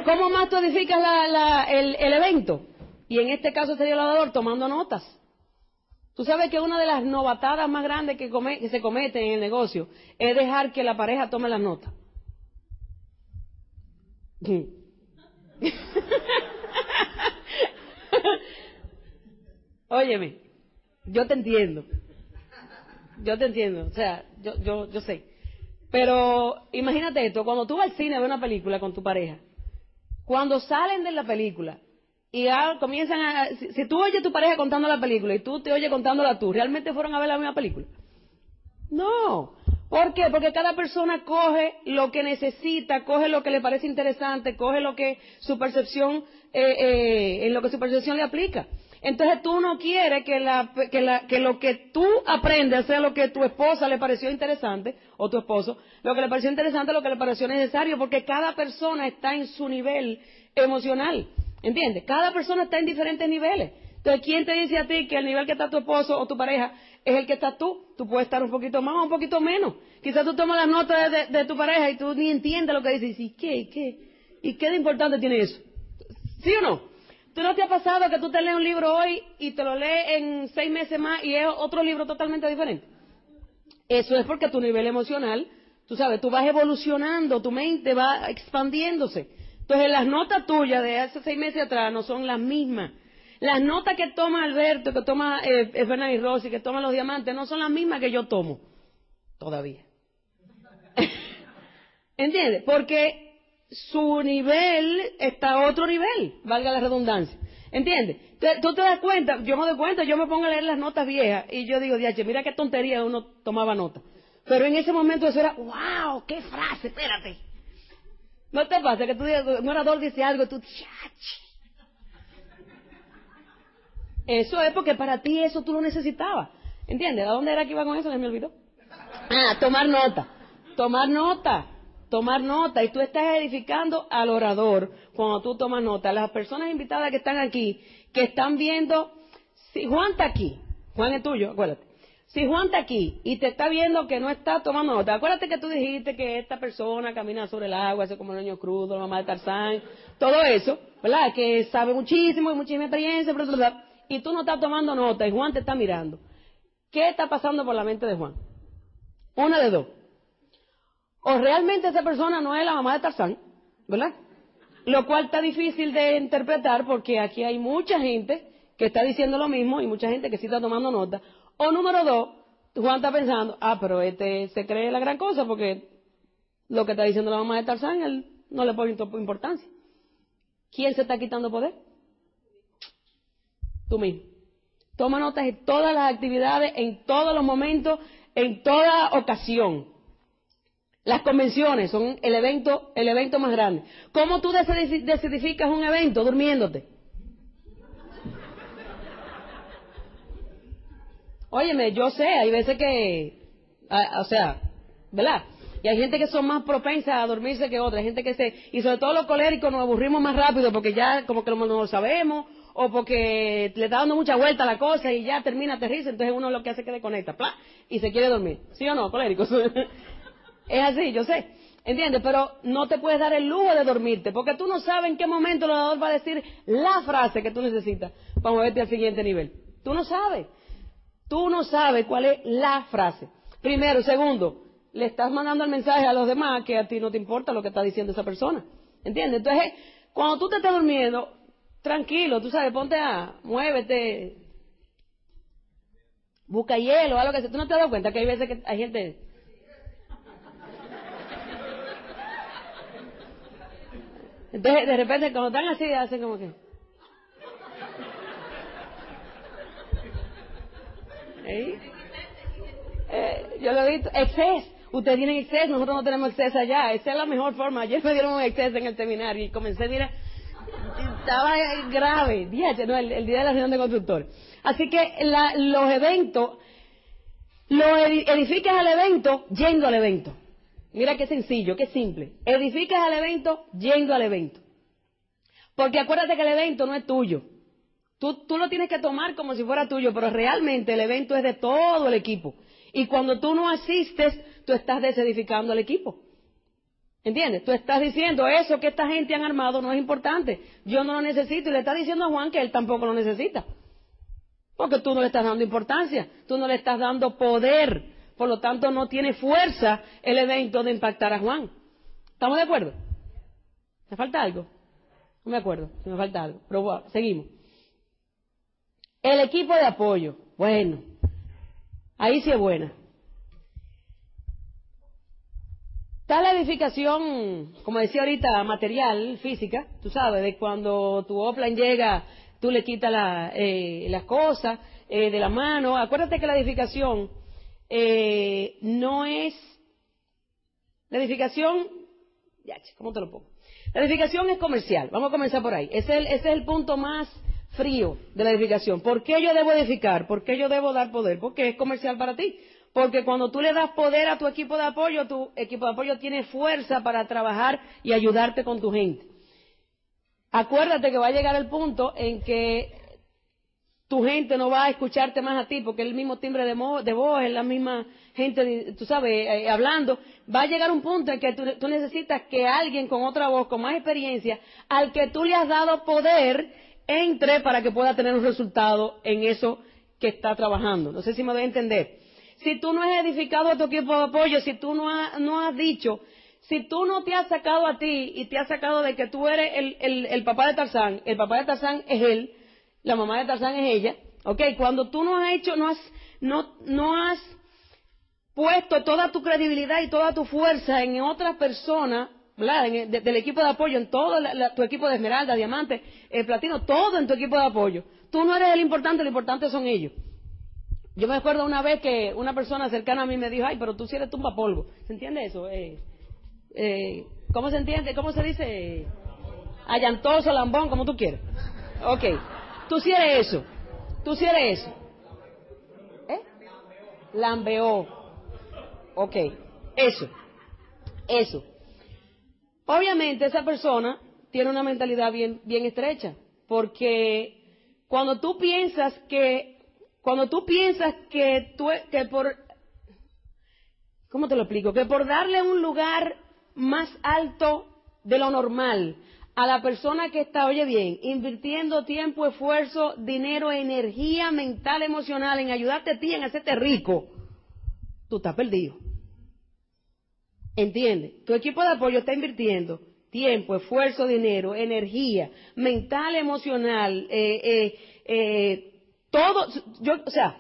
¿Cómo más tú edificas el, evento? Y en este caso sería el lavador tomando notas. Tú sabes que una de las novatadas más grandes que, se cometen en el negocio es dejar que la pareja tome las notas. Óyeme, yo te entiendo. Yo te entiendo, o sea, yo, yo, yo sé. Pero imagínate esto, cuando tú vas al cine a ver una película con tu pareja, cuando salen de la película y ya comienzan a... Si, tú oyes a tu pareja contando la película y tú te oyes contándola tú, ¿realmente fueron a ver la misma película? No. ¿Por qué? Porque cada persona coge lo que necesita, coge lo que le parece interesante, coge lo que su percepción, eh, eh, en lo que su percepción le aplica. Entonces tú no quieres que, la, que, la, que lo que tú aprendes sea lo que tu esposa le pareció interesante, o tu esposo, lo que le pareció interesante, lo que le pareció necesario, porque cada persona está en su nivel emocional. ¿Entiendes? Cada persona está en diferentes niveles. Entonces, ¿quién te dice a ti que el nivel que está tu esposo o tu pareja es el que estás tú? Tú puedes estar un poquito más o un poquito menos. Quizás tú tomas las notas de, tu pareja y tú ni entiendes lo que dices. ¿Y qué? ¿Y qué? ¿Y qué de importante tiene eso? ¿Sí o no? ¿Tú no te ha pasado que tú te lees un libro hoy y te lo lees en seis meses más y es otro libro totalmente diferente? Eso es porque tu nivel emocional, tú sabes, tú vas evolucionando, tu mente va expandiéndose. Entonces las notas tuyas de hace seis meses atrás no son las mismas. Las notas que toma Alberto, que toma eh, y Rossi, que toma los diamantes, no son las mismas que yo tomo. Todavía. ¿Entiendes? Porque su nivel está a otro nivel, valga la redundancia. ¿Entiendes? Tú te das cuenta, yo me doy cuenta, yo me pongo a leer las notas viejas y yo digo, diache, mira qué tontería uno tomaba nota. Pero en ese momento eso era, wow, qué frase, espérate. ¿No te pasa que tú un orador dice algo, tú, Eso es porque para ti eso tú lo necesitabas. ¿Entiendes? ¿A dónde era que iba con eso? Se me olvidó. Ah, tomar nota. Tomar nota. Tomar nota. Y tú estás edificando al orador cuando tú tomas nota. Las personas invitadas que están aquí, que están viendo, si Juan está aquí, Juan es tuyo, acuérdate. Si Juan está aquí y te está viendo que no está tomando nota, acuérdate que tú dijiste que esta persona camina sobre el agua, hace como el niño crudo, la mamá de Tarzán, todo eso, ¿verdad? Que sabe muchísimo y muchísima experiencia, y tú no estás tomando nota y Juan te está mirando. ¿Qué está pasando por la mente de Juan? Una de dos. O realmente esa persona no es la mamá de Tarzán, ¿verdad? Lo cual está difícil de interpretar porque aquí hay mucha gente que está diciendo lo mismo y mucha gente que sí está tomando nota. O número dos, Juan está pensando, ah, pero este se cree la gran cosa porque lo que está diciendo la mamá de Tarzán, él no le pone importancia. ¿Quién se está quitando poder? Tú mismo. Toma notas de todas las actividades, en todos los momentos, en toda ocasión. Las convenciones son el evento, el evento más grande. ¿Cómo tú decidificas un evento? Durmiéndote. Óyeme, yo sé, hay veces que, o sea, ¿verdad? Y hay gente que son más propensas a dormirse que otras, hay gente que se, y sobre todo los coléricos nos aburrimos más rápido porque ya como que no lo sabemos, o porque le está dando mucha vuelta a la cosa y ya termina aterriza, entonces uno lo que hace es que desconecta, ¡plá! y se quiere dormir. ¿Sí o no, coléricos? es así, yo sé. ¿Entiendes? Pero no te puedes dar el lujo de dormirte, porque tú no sabes en qué momento el orador va a decir la frase que tú necesitas para moverte al siguiente nivel. Tú no sabes. Tú no sabes cuál es la frase. Primero, segundo, le estás mandando el mensaje a los demás que a ti no te importa lo que está diciendo esa persona. ¿Entiendes? Entonces, cuando tú te estás durmiendo, tranquilo, tú sabes, ponte a, muévete, busca hielo, algo que sea. ¿Tú no te has dado cuenta que hay veces que hay gente... Entonces, de repente, cuando están así, hacen como que... ¿Eh? yo lo he visto. Exceso. Ustedes tienen exceso, nosotros no tenemos exceso allá. Esa es la mejor forma. Ayer me dieron un exceso en el seminario y comencé, mira, estaba grave. Día, no, el, día de la reunión de constructores. Así que los eventos, lo edificas al evento yendo al evento. Mira qué sencillo, qué simple. Edificas al evento yendo al evento. Porque acuérdate que el evento no es tuyo. Tú, lo tienes que tomar como si fuera tuyo, pero realmente el evento es de todo el equipo. Y cuando tú no asistes, tú estás desedificando el equipo. ¿Entiendes? Tú estás diciendo eso que esta gente han armado no es importante. Yo no lo necesito. Y le estás diciendo a Juan que él tampoco lo necesita. Porque tú no le estás dando importancia. Tú no le estás dando poder. Por lo tanto, no tiene fuerza el evento de impactar a Juan. ¿Estamos de acuerdo? ¿Me falta algo? No me acuerdo si me falta algo. Pero bueno, seguimos. El equipo de apoyo. Bueno, ahí sí es buena. Está la edificación, como decía ahorita, material, física, tú sabes, de cuando tu offline llega, tú le quitas la, eh, las cosas eh, de la mano. Acuérdate que la edificación eh, no es... La edificación... Ya, ¿cómo te lo pongo? La edificación es comercial. Vamos a comenzar por ahí. Ese ese es el punto más frío de la edificación. ¿Por qué yo debo edificar? ¿Por qué yo debo dar poder? Porque es comercial para ti. Porque cuando tú le das poder a tu equipo de apoyo, tu equipo de apoyo tiene fuerza para trabajar y ayudarte con tu gente. Acuérdate que va a llegar el punto en que tu gente no va a escucharte más a ti porque es el mismo timbre de, voz, es la misma gente, tú sabes, eh, hablando. Va a llegar un punto en que tú necesitas que alguien con otra voz, con más experiencia, al que tú le has dado poder, entre para que pueda tener un resultado en eso que está trabajando. No sé si me voy a entender. Si tú no has edificado a tu equipo de apoyo, si tú no, has dicho, si tú no te has sacado a ti y te has sacado de que tú eres el, papá de Tarzán, el papá de Tarzán es él, la mamá de Tarzán es ella, ok, cuando tú no has hecho, no has, no, no has puesto toda tu credibilidad y toda tu fuerza en del equipo de apoyo, en todo tu equipo de esmeralda, diamante, platino, todo en tu equipo de apoyo. Tú no eres el importante, lo importante son ellos. Yo me acuerdo una vez que una persona cercana a mí me dijo, ay, pero tú sí eres tumba polvo. ¿Se entiende eso? Eh, eh, ¿Cómo se entiende? ¿Cómo se dice? Allantoso, lambón, como tú quieras. Ok. Tú sí eres eso. Tú sí eres eso. ¿Eh? Lambeó. Ok. Eso. Eso. Obviamente esa persona tiene una mentalidad bien, bien estrecha, porque cuando tú piensas que, cuando tú piensas que tú, que por, ¿cómo te lo explico? Que por darle un lugar más alto de lo normal a la persona que está, oye bien, invirtiendo tiempo, esfuerzo, dinero, energía mental, emocional en ayudarte a ti, en hacerte rico, tú estás perdido. ¿Entiendes? Tu equipo de apoyo está invirtiendo tiempo, esfuerzo, dinero, energía, mental, emocional, eh, eh, eh, todo, yo, o sea,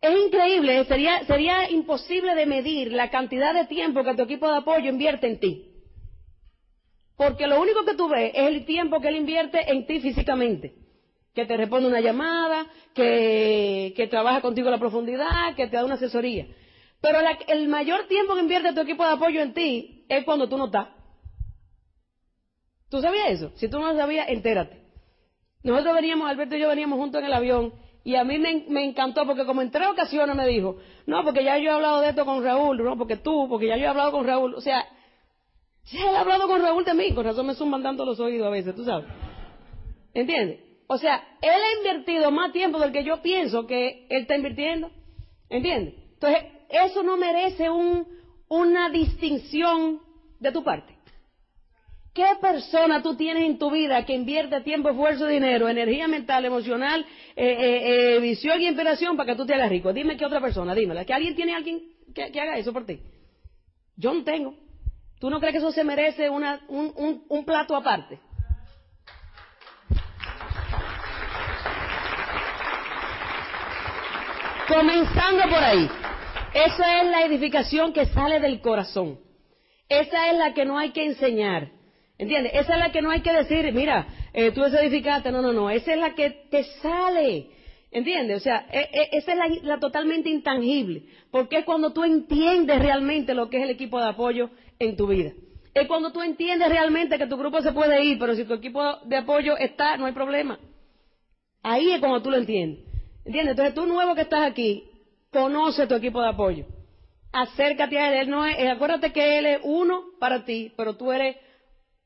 es increíble, sería, sería imposible de medir la cantidad de tiempo que tu equipo de apoyo invierte en ti. Porque lo único que tú ves es el tiempo que él invierte en ti físicamente. Que te responde una llamada, que, que trabaja contigo a la profundidad, que te da una asesoría. Pero el mayor tiempo que invierte tu equipo de apoyo en ti es cuando tú no estás. ¿Tú sabías eso? Si tú no lo sabías, entérate. Nosotros veníamos, Alberto y yo veníamos juntos en el avión y a mí me, encantó porque como en tres ocasiones me dijo, no, porque ya yo he hablado de esto con Raúl, no, porque tú, porque ya yo he hablado con Raúl. O sea, ya he hablado con Raúl de mí, con razón me zumban dando los oídos a veces, tú sabes. ¿Entiendes? O sea, él ha invertido más tiempo del que yo pienso que él está invirtiendo. ¿Entiendes? Entonces, eso no merece una distinción de tu parte. ¿Qué persona tú tienes en tu vida que invierte tiempo, esfuerzo, dinero, energía mental, emocional, eh, eh, eh, visión y inspiración para que tú te hagas rico? Dime qué otra persona, dímela. ¿Que alguien tiene alguien que, haga eso por ti? Yo no tengo. ¿Tú no crees que eso se merece un plato aparte? Comenzando por ahí. Esa es la edificación que sale del corazón. Esa es la que no hay que enseñar. ¿Entiendes? Esa es la que no hay que decir, mira, eh, tú edificaste. No, no, no. Esa es la que te sale. ¿Entiendes? O sea, e, e, esa es la, totalmente intangible. Porque es cuando tú entiendes realmente lo que es el equipo de apoyo en tu vida. Es cuando tú entiendes realmente que tu grupo se puede ir, pero si tu equipo de apoyo está, no hay problema. Ahí es cuando tú lo entiendes. ¿Entiendes? Entonces tú nuevo que estás aquí, Conoce tu equipo de apoyo. Acércate a él. No es, acuérdate que él es uno para ti, pero tú eres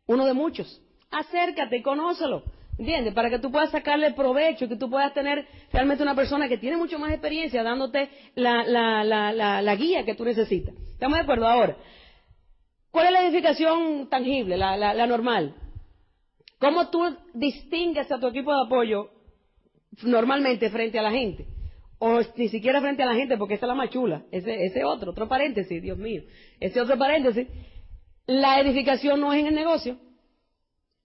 uno de muchos. Acércate, conócelo. ¿Entiendes? Para que tú puedas sacarle provecho, que tú puedas tener realmente una persona que tiene mucho más experiencia dándote la, la, la, la guía que tú necesitas. ¿Estamos de acuerdo? Ahora, ¿cuál es la edificación tangible, la, normal? ¿Cómo tú distingues a tu equipo de apoyo normalmente frente a la gente? O ni siquiera frente a la gente, porque esa es la más chula. Ese, otro, otro paréntesis, Dios mío. Ese otro paréntesis. La edificación no es en el negocio.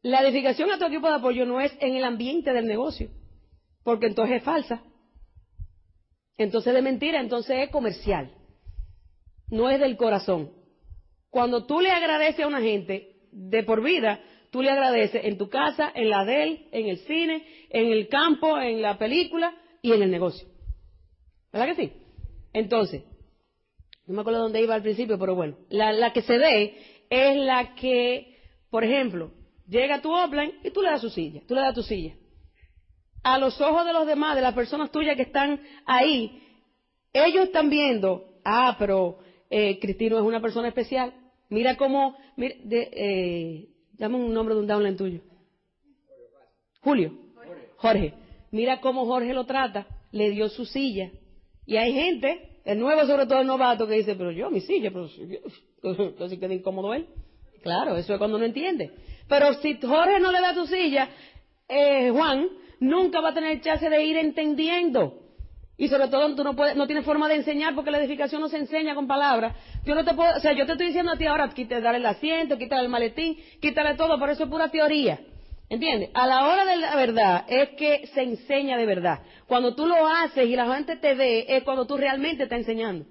La edificación a tu equipo de apoyo no es en el ambiente del negocio, porque entonces es falsa. Entonces de mentira, entonces es comercial. No es del corazón. Cuando tú le agradeces a una gente de por vida, tú le agradeces en tu casa, en la de él, en el cine, en el campo, en la película y en el negocio. ¿Verdad que sí? Entonces, no me acuerdo dónde iba al principio, pero bueno, la, la que se ve es la que, por ejemplo, llega tu offline y tú le das su silla, tú le das tu silla. A los ojos de los demás, de las personas tuyas que están ahí, ellos están viendo, ah, pero eh, Cristino es una persona especial. Mira cómo, mira, de, eh, dame un nombre de un downline tuyo. Julio. Jorge. Mira cómo Jorge lo trata. Le dio su silla. Y hay gente, el nuevo sobre todo el novato, que dice, pero yo, mi silla, pero entonces queda incómodo él. Claro, eso es cuando no entiende. Pero si Jorge no le da tu silla, eh, Juan nunca va a tener chance de ir entendiendo. Y sobre todo tú no, puedes, no tienes forma de enseñar porque la edificación no se enseña con palabras. Yo no te puedo, o sea, yo te estoy diciendo a ti ahora, quítale el asiento, quítale el maletín, quítale todo, pero eso es pura teoría. ¿Entiendes? A la hora de la verdad es que se enseña de verdad. Cuando tú lo haces y la gente te ve, es cuando tú realmente estás enseñando.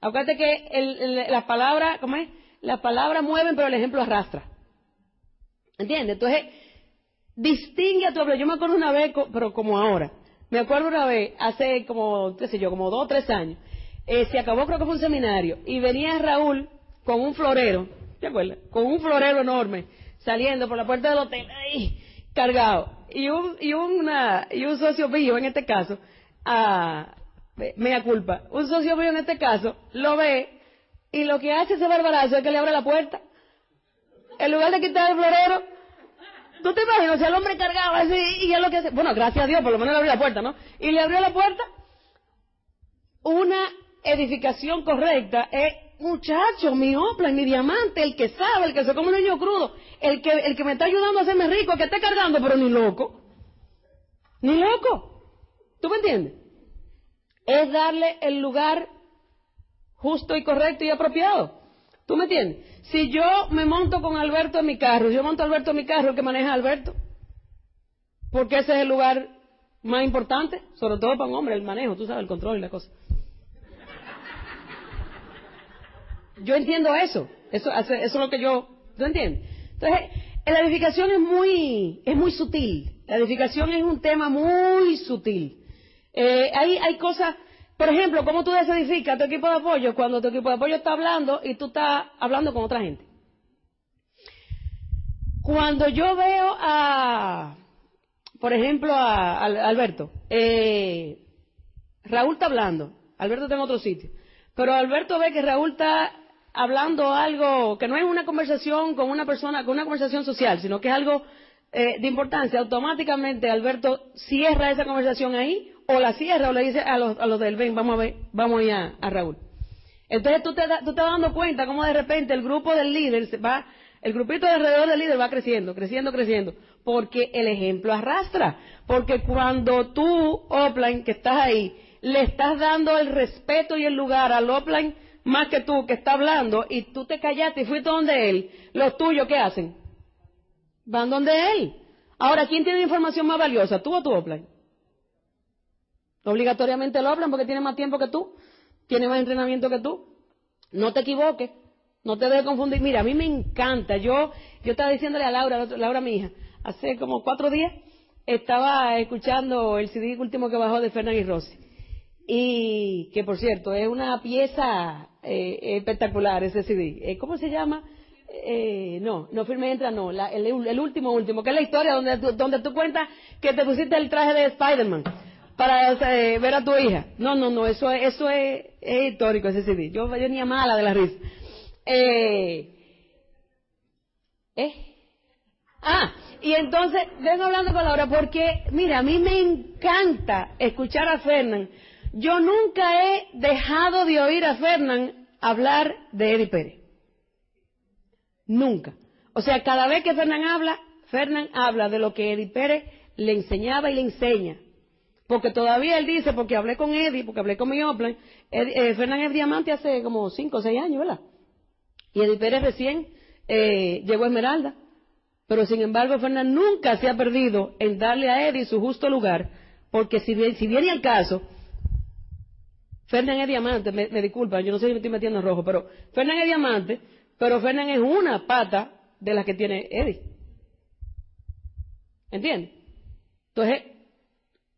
Acuérdate que el, las palabras, ¿cómo es? Las palabras mueven, pero el ejemplo arrastra. ¿Entiendes? Entonces, distingue a tu Yo me acuerdo una vez, pero como ahora. Me acuerdo una vez, hace como, qué sé yo, como dos o tres años, eh, se acabó creo que fue un seminario, y venía Raúl con un florero, ¿te acuerdas? Con un florero enorme, saliendo por la puerta del hotel, cargado. Y un, y una, y un socio mío, en este caso, a, me da culpa, un socio mío en este caso, lo ve, y lo que hace ese barbarazo es que le abre la puerta. En lugar de quitar el florero, ¿Tú te imaginas? O sea, el hombre cargaba así y es lo que hace. Bueno, gracias a Dios, por lo menos le abrió la puerta, ¿no? Y le abrió la puerta. Una edificación correcta es, muchacho, mi opla, mi diamante, el que sabe, el que se come un niño crudo, el que, el que me está ayudando a hacerme rico, el que está cargando, pero ni loco. Ni loco. ¿Tú me entiendes? Es darle el lugar justo y correcto y apropiado. ¿Tú me entiendes? Si yo me monto con Alberto en mi carro, yo monto a Alberto en mi carro, el que maneja Alberto. Porque ese es el lugar más importante, sobre todo para un hombre, el manejo, tú sabes, el control y la cosa. Yo entiendo eso. Eso, eso es lo que yo, ¿tú entiendes? Entonces, la edificación es muy, es muy sutil. La edificación es un tema muy sutil. Eh, hay, hay cosas, por ejemplo, ¿cómo tú desedificas tu equipo de apoyo cuando tu equipo de apoyo está hablando y tú estás hablando con otra gente? Cuando yo veo a, por ejemplo, a, Alberto, eh, Raúl está hablando, Alberto está en otro sitio, pero Alberto ve que Raúl está hablando algo que no es una conversación con una persona, con una conversación social, sino que es algo eh, de importancia, automáticamente Alberto cierra esa conversación ahí o la cierra o le dice a los, a los del ven, vamos a ver, vamos a ir a, Raúl. Entonces tú te, tú te dando cuenta cómo de repente el grupo del líder va, el grupito de alrededor del líder va creciendo, creciendo, creciendo, porque el ejemplo arrastra, porque cuando tú, offline, que estás ahí, le estás dando el respeto y el lugar al offline más que tú que está hablando y tú te callaste y fuiste donde él, los tuyos, ¿qué hacen? Van donde él. Ahora, ¿quién tiene información más valiosa, tú o tu offline? Obligatoriamente lo hablan porque tiene más tiempo que tú, tiene más entrenamiento que tú. No te equivoques, no te dejes confundir. Mira, a mí me encanta. Yo, yo estaba diciéndole a Laura, Laura mi hija, hace como cuatro días estaba escuchando el CD último que bajó de Fernández Rossi. Y que por cierto, es una pieza eh, espectacular ese CD. Eh, ¿Cómo se llama? Eh, no, no firme entra, no, el, el, último, último, que es la historia donde, donde tú cuentas que te pusiste el traje de Spider-Man para eh, ver a tu hija. No, no, no, eso, eso es, histórico ese CD. Yo venía mala de la risa. Eh, ¿eh? Ah, y entonces vengo hablando con Laura porque, mira, a mí me encanta escuchar a Fernán. Yo nunca he dejado de oír a Fernán hablar de Eddie Pérez. Nunca. O sea, cada vez que Fernán habla, Fernán habla de lo que Eddie Pérez le enseñaba y le enseña. Porque todavía él dice, porque hablé con Eddie, porque hablé con mi Oplan, eh, Fernández es diamante hace como 5 o 6 años, ¿verdad? Y Eddie Pérez recién eh, llegó a Esmeralda. Pero sin embargo, Fernández nunca se ha perdido en darle a Eddie su justo lugar, porque si, si viene al caso, Fernández es diamante, me, disculpa, yo no sé si me estoy metiendo en rojo, pero Fernández es diamante pero Fernan es una pata de las que tiene Eddie. ¿Entiendes? Entonces,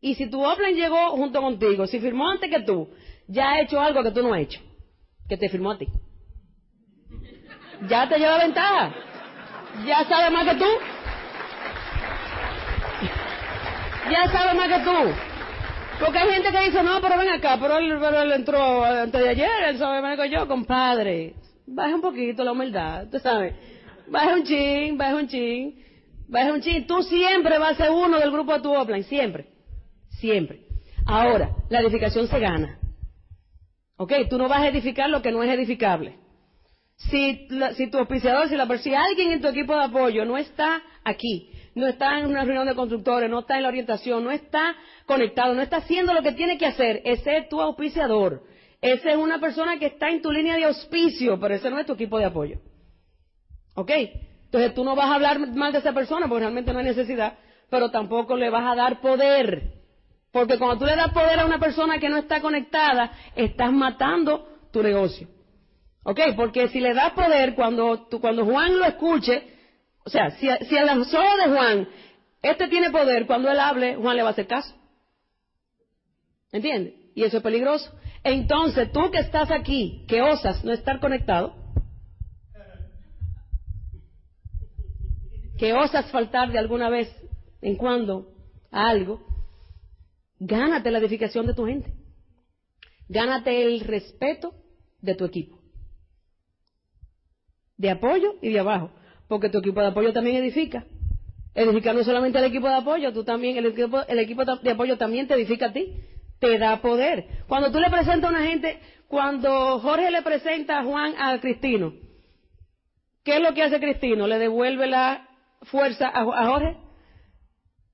y si tu Oplan llegó junto contigo, si firmó antes que tú, ya ha hecho algo que tú no has hecho, que te firmó a ti. Ya te lleva ventaja. Ya sabe más que tú. Ya sabe más que tú. Porque hay gente que dice, no, pero ven acá, pero él, pero él entró antes de ayer, él sabe más que yo, compadre. Baja un poquito la humildad, tú sabes. Baja un chin, baja un chin, baja un chin. Tú siempre vas a ser uno del grupo de tu offline, siempre. Siempre. Ahora, la edificación se gana. ¿Ok? Tú no vas a edificar lo que no es edificable. Si, si tu auspiciador, si, la, si alguien en tu equipo de apoyo no está aquí, no está en una reunión de constructores, no está en la orientación, no está conectado, no está haciendo lo que tiene que hacer, ese es tu auspiciador. Esa es una persona que está en tu línea de auspicio, pero ese no es tu equipo de apoyo. ¿Ok? Entonces tú no vas a hablar mal de esa persona porque realmente no hay necesidad, pero tampoco le vas a dar poder. Porque cuando tú le das poder a una persona que no está conectada, estás matando tu negocio. ¿Ok? Porque si le das poder, cuando, cuando Juan lo escuche, o sea, si, si el solo de Juan, este tiene poder, cuando él hable, Juan le va a hacer caso. ¿Entiendes? Y eso es peligroso. Entonces, tú que estás aquí, que osas no estar conectado, que osas faltar de alguna vez en cuando a algo, gánate la edificación de tu gente. Gánate el respeto de tu equipo de apoyo y de abajo, porque tu equipo de apoyo también edifica. Edifica no solamente el equipo de apoyo, tú también, el equipo, el equipo de apoyo también te edifica a ti, te da poder. Cuando tú le presentas a una gente, cuando Jorge le presenta a Juan a Cristino, ¿qué es lo que hace Cristino? ¿Le devuelve la fuerza a, a Jorge?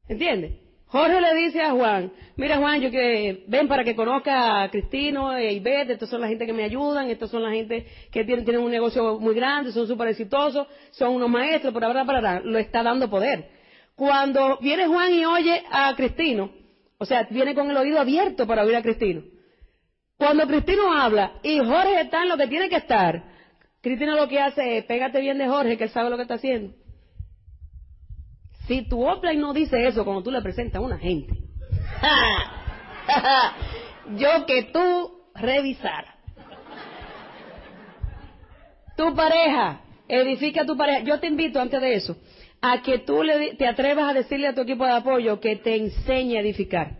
¿Entiendes? Jorge le dice a Juan, mira Juan, yo que ven para que conozca a Cristino e Ivette, estos son la gente que me ayudan, estos son la gente que tienen, tienen un negocio muy grande, son súper exitosos, son unos maestros, por ahora, para lo está dando poder. Cuando viene Juan y oye a Cristino, o sea, viene con el oído abierto para oír a Cristino. Cuando Cristino habla y Jorge está en lo que tiene que estar, Cristino lo que hace es, pégate bien de Jorge, que él sabe lo que está haciendo. Si tu offline no dice eso cuando tú le presentas a una gente, yo que tú revisara. Tu pareja, edifica tu pareja. Yo te invito antes de eso a que tú le, te atrevas a decirle a tu equipo de apoyo que te enseñe a edificar,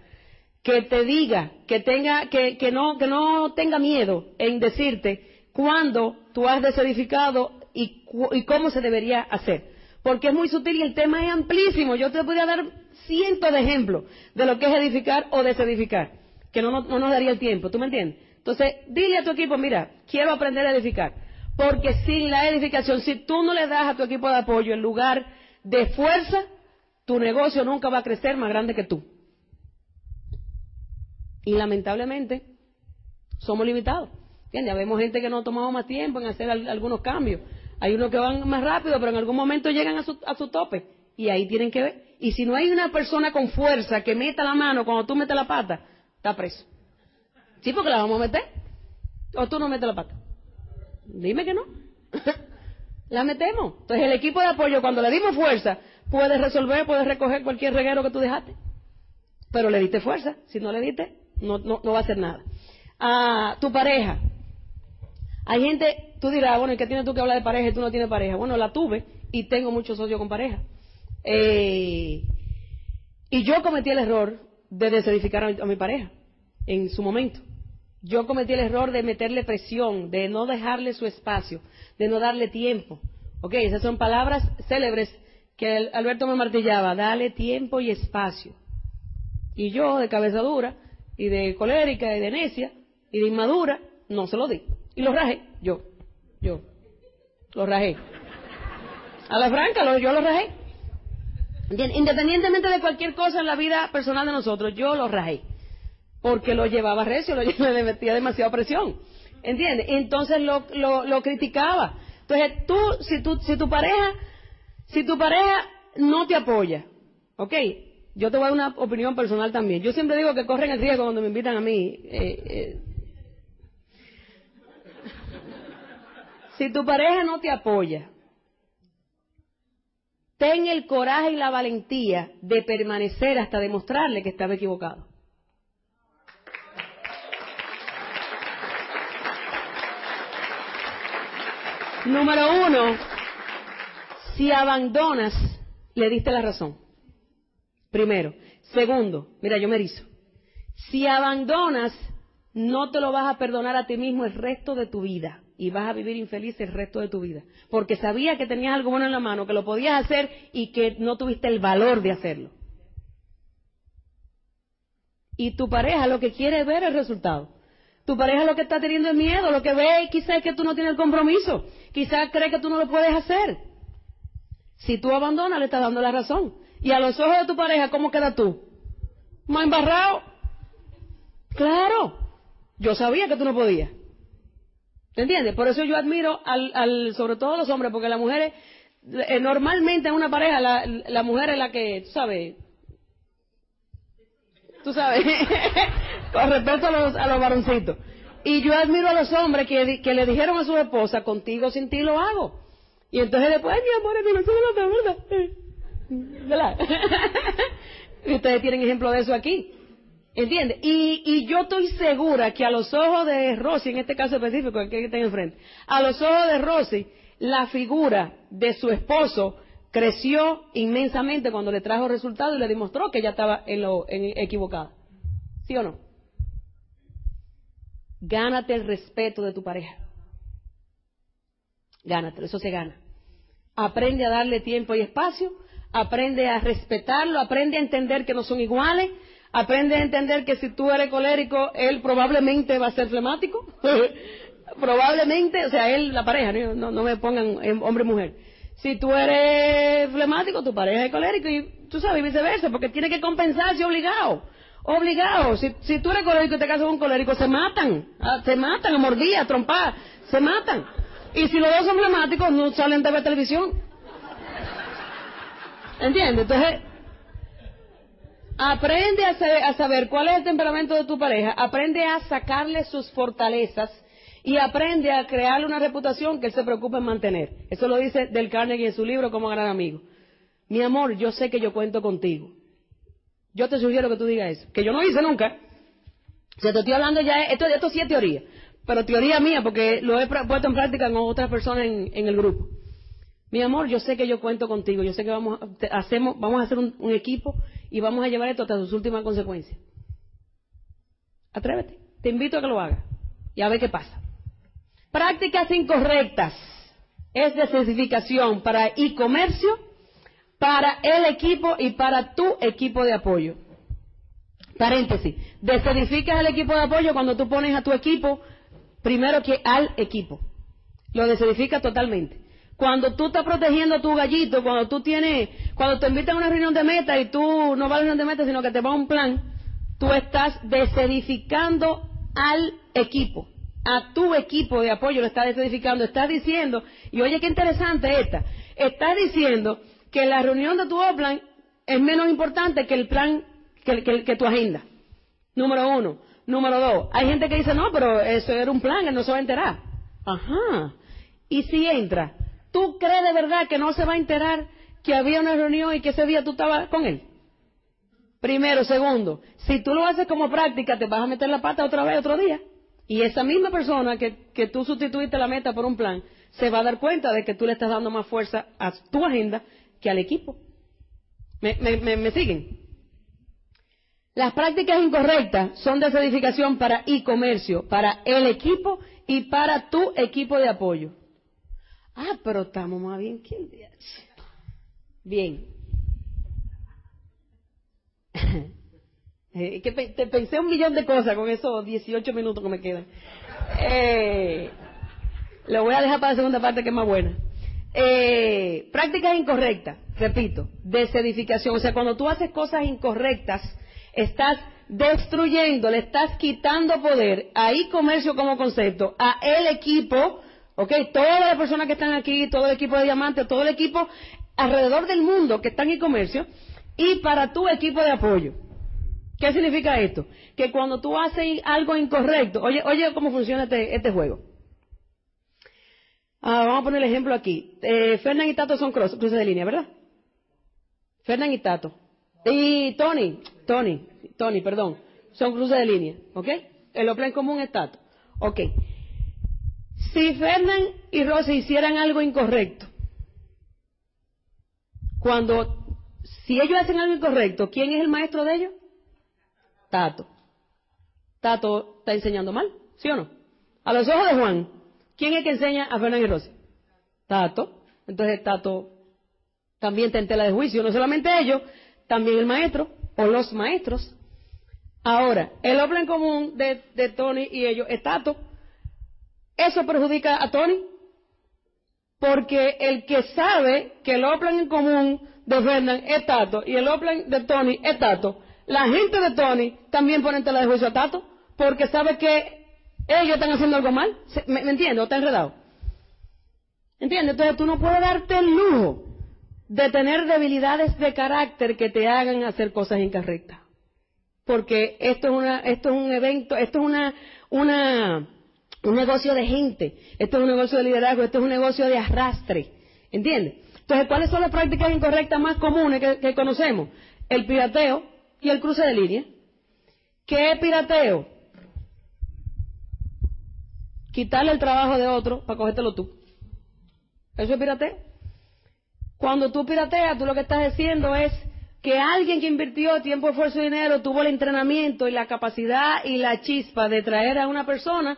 que te diga, que tenga, que, que no, que no tenga miedo en decirte cuándo tú has desedificado y, y cómo se debería hacer porque es muy sutil y el tema es amplísimo. Yo te podría dar cientos de ejemplos de lo que es edificar o desedificar, que no, no, nos daría el tiempo, ¿tú me entiendes? Entonces, dile a tu equipo, mira, quiero aprender a edificar, porque sin la edificación, si tú no le das a tu equipo de apoyo en lugar de fuerza, tu negocio nunca va a crecer más grande que tú. Y lamentablemente, somos limitados. ¿Entiendes? Vemos gente que no ha tomado más tiempo en hacer algunos cambios. Hay unos que van más rápido, pero en algún momento llegan a su, a su tope. Y ahí tienen que ver. Y si no hay una persona con fuerza que meta la mano cuando tú metes la pata, está preso. Sí, porque la vamos a meter. O tú no metes la pata. Dime que no. la metemos. Entonces el equipo de apoyo, cuando le dimos fuerza, puede resolver, puede recoger cualquier reguero que tú dejaste. Pero le diste fuerza. Si no le diste, no, no, no va a hacer nada. A tu pareja. Hay gente Tú dirás, bueno, ¿y qué tienes tú que hablar de pareja y tú no tienes pareja? Bueno, la tuve y tengo muchos socios con pareja. Eh, y yo cometí el error de desedificar a mi, pareja en su momento. Yo cometí el error de meterle presión, de no dejarle su espacio, de no darle tiempo. Ok, esas son palabras célebres que Alberto me martillaba, dale tiempo y espacio. Y yo, de cabeza dura, y de colérica, y de necia, y de inmadura, no se lo di. Y lo rajé, yo. Yo. Lo rajé. A la franca, yo lo rajé. Independientemente de cualquier cosa en la vida personal de nosotros, yo lo rajé. Porque lo llevaba recio, lo le metía demasiada presión. ¿Entiendes? Entonces lo, lo, lo criticaba. Entonces tú, si tu, si tu pareja, si tu pareja no te apoya, ¿ok? Yo te voy a dar una opinión personal también. Yo siempre digo que corren el riesgo cuando me invitan a mí. Eh, eh, Si tu pareja no te apoya, ten el coraje y la valentía de permanecer hasta demostrarle que estaba equivocado. Número uno, si abandonas, le diste la razón. Primero. Segundo, mira, yo me erizo. Si abandonas, no te lo vas a perdonar a ti mismo el resto de tu vida y vas a vivir infeliz el resto de tu vida. Porque sabías que tenías algo bueno en la mano, que lo podías hacer y que no tuviste el valor de hacerlo. Y tu pareja lo que quiere ver es el resultado. Tu pareja lo que está teniendo es miedo, lo que ve quizás es que tú no tienes el compromiso, quizás cree que tú no lo puedes hacer. Si tú abandonas, le estás dando la razón. Y a los ojos de tu pareja, ¿cómo queda tú? ¿Más embarrado? Claro. Yo sabía que tú no podías. ¿Te entiendes? Por eso yo admiro al, al sobre todo a los hombres, porque las mujeres, eh, normalmente en una pareja, la, mujer es la que, tú sabes, tú sabes, con respecto a los, a los varoncitos. Y yo admiro a los hombres que, le dijeron a su esposa, contigo sin ti lo hago. Y entonces después, mi amor, no ¿verdad? ¿Verdad? ustedes tienen ejemplo de eso aquí. ¿Entiendes? Y, y yo estoy segura que a los ojos de Rosy, en este caso específico, el que tengo enfrente, a los ojos de Rosy, la figura de su esposo creció inmensamente cuando le trajo resultados y le demostró que ella estaba en lo en, equivocada. ¿Sí o no? Gánate el respeto de tu pareja. Gánate, eso se gana. Aprende a darle tiempo y espacio, aprende a respetarlo, aprende a entender que no son iguales, aprende a entender que si tú eres colérico, él probablemente va a ser flemático. probablemente, o sea, él, la pareja, no, no me pongan hombre y mujer. Si tú eres flemático, tu pareja es colérico y tú sabes, viceversa, porque tiene que compensarse obligado. Obligado. Si, si tú eres colérico y te casas con un colérico, se matan. Ah, se matan a mordida, a. Se matan. Y si los dos son flemáticos, no salen de ver televisión. ¿Entiendes? Entonces, aprende a a saber cuál es el temperamento de tu pareja, aprende a sacarle sus fortalezas y aprende a crearle una reputación que él se preocupe en mantener. Eso lo dice Del Carnegie en su libro Como gran amigo. Mi amor, yo sé que yo cuento contigo. Yo te sugiero que tú digas eso, que yo no hice nunca. Se te estoy hablando ya, esto, esto sí es teoría pero teoría mía, porque lo he puesto en práctica con otras personas en, el grupo. Mi amor, yo sé que yo cuento contigo, yo sé que vamos, hacemos, vamos a hacer un, equipo y vamos a llevar esto hasta sus últimas consecuencias. Atrévete, te invito a que lo hagas y a ver qué pasa. Prácticas incorrectas es de para e-comercio, para el equipo y para tu equipo de apoyo. Paréntesis, desedificas el equipo de apoyo cuando tú pones a tu equipo primero que al equipo. Lo desedifica totalmente. Cuando tú estás protegiendo a tu gallito, cuando tú tienes, cuando te invitan a una reunión de meta y tú no vas a la reunión de meta, sino que te va a un plan, tú estás desedificando al equipo, a tu equipo de apoyo lo estás desedificando, estás diciendo, y oye qué interesante esta, estás diciendo que la reunión de tu plan es menos importante que el plan, que, que tu agenda. Número uno. Número dos, hay gente que dice, no, pero eso era un plan, él no se va a enterar. Ajá. Y si entra, ¿tú crees de verdad que no se va a enterar que había una reunión y que ese día tú estabas con él? Primero, segundo, si tú lo haces como práctica, te vas a meter la pata otra vez otro día. Y esa misma persona que, que tú sustituiste la meta por un plan, se va a dar cuenta de que tú le estás dando más fuerza a tu agenda que al equipo. ¿Me, me, me siguen? Las prácticas incorrectas son de edificación para e-comercio, para el equipo y para tu equipo de apoyo. Ah, pero estamos más bien que el día. Bien. Eh, te pensé un millón de cosas con esos 18 minutos que me quedan. Eh, lo voy a dejar para la segunda parte que es más buena. Eh, prácticas incorrectas, repito, desedificación. O sea, cuando tú haces cosas incorrectas, estás destruyendo, le estás quitando poder a e-comercio como concepto, a el equipo, ok, todas las personas que están aquí, todo el equipo de diamantes, todo el equipo alrededor del mundo que está en e-comercio, y para tu equipo de apoyo. ¿Qué significa esto? Que cuando tú haces algo incorrecto, oye, oye cómo funciona este, este juego. Ah, vamos a poner el ejemplo aquí. Eh, Fernán y Tato son cruces de línea, ¿verdad? Fernán y Tato. Y Tony, Tony, Tony, perdón, son cruces de línea, ¿ok? El en común es Tato. Ok. Si Fernán y Rosy hicieran algo incorrecto, cuando, si ellos hacen algo incorrecto, ¿quién es el maestro de ellos? Tato. Tato está enseñando mal, ¿sí o no? A los ojos de Juan, ¿quién es que enseña a Fernán y Rosy? Tato. Entonces Tato también está en tela de juicio, no solamente ellos, también el maestro o los maestros. Ahora, el hombre en común de, de Tony y ellos es Tato. ¿Eso perjudica a Tony? Porque el que sabe que el Oplan en común de Fernán es Tato y el Oplan de Tony es Tato, la gente de Tony también pone en tela de juicio a Tato porque sabe que ellos están haciendo algo mal. ¿Me, me entiendes? ¿O está enredado? ¿Entiendes? Entonces tú no puedes darte el lujo de tener debilidades de carácter que te hagan hacer cosas incorrectas. Porque esto es una, esto es un evento, esto es una, una, un negocio de gente, esto es un negocio de liderazgo, esto es un negocio de arrastre. ¿Entiendes? Entonces, ¿cuáles son las prácticas incorrectas más comunes que, conocemos? El pirateo y el cruce de línea. ¿Qué es pirateo? Quitarle el trabajo de otro para cogértelo tú. Eso es pirateo. Cuando tú pirateas, tú lo que estás diciendo es que alguien que invirtió tiempo, esfuerzo y dinero tuvo el entrenamiento y la capacidad y la chispa de traer a una persona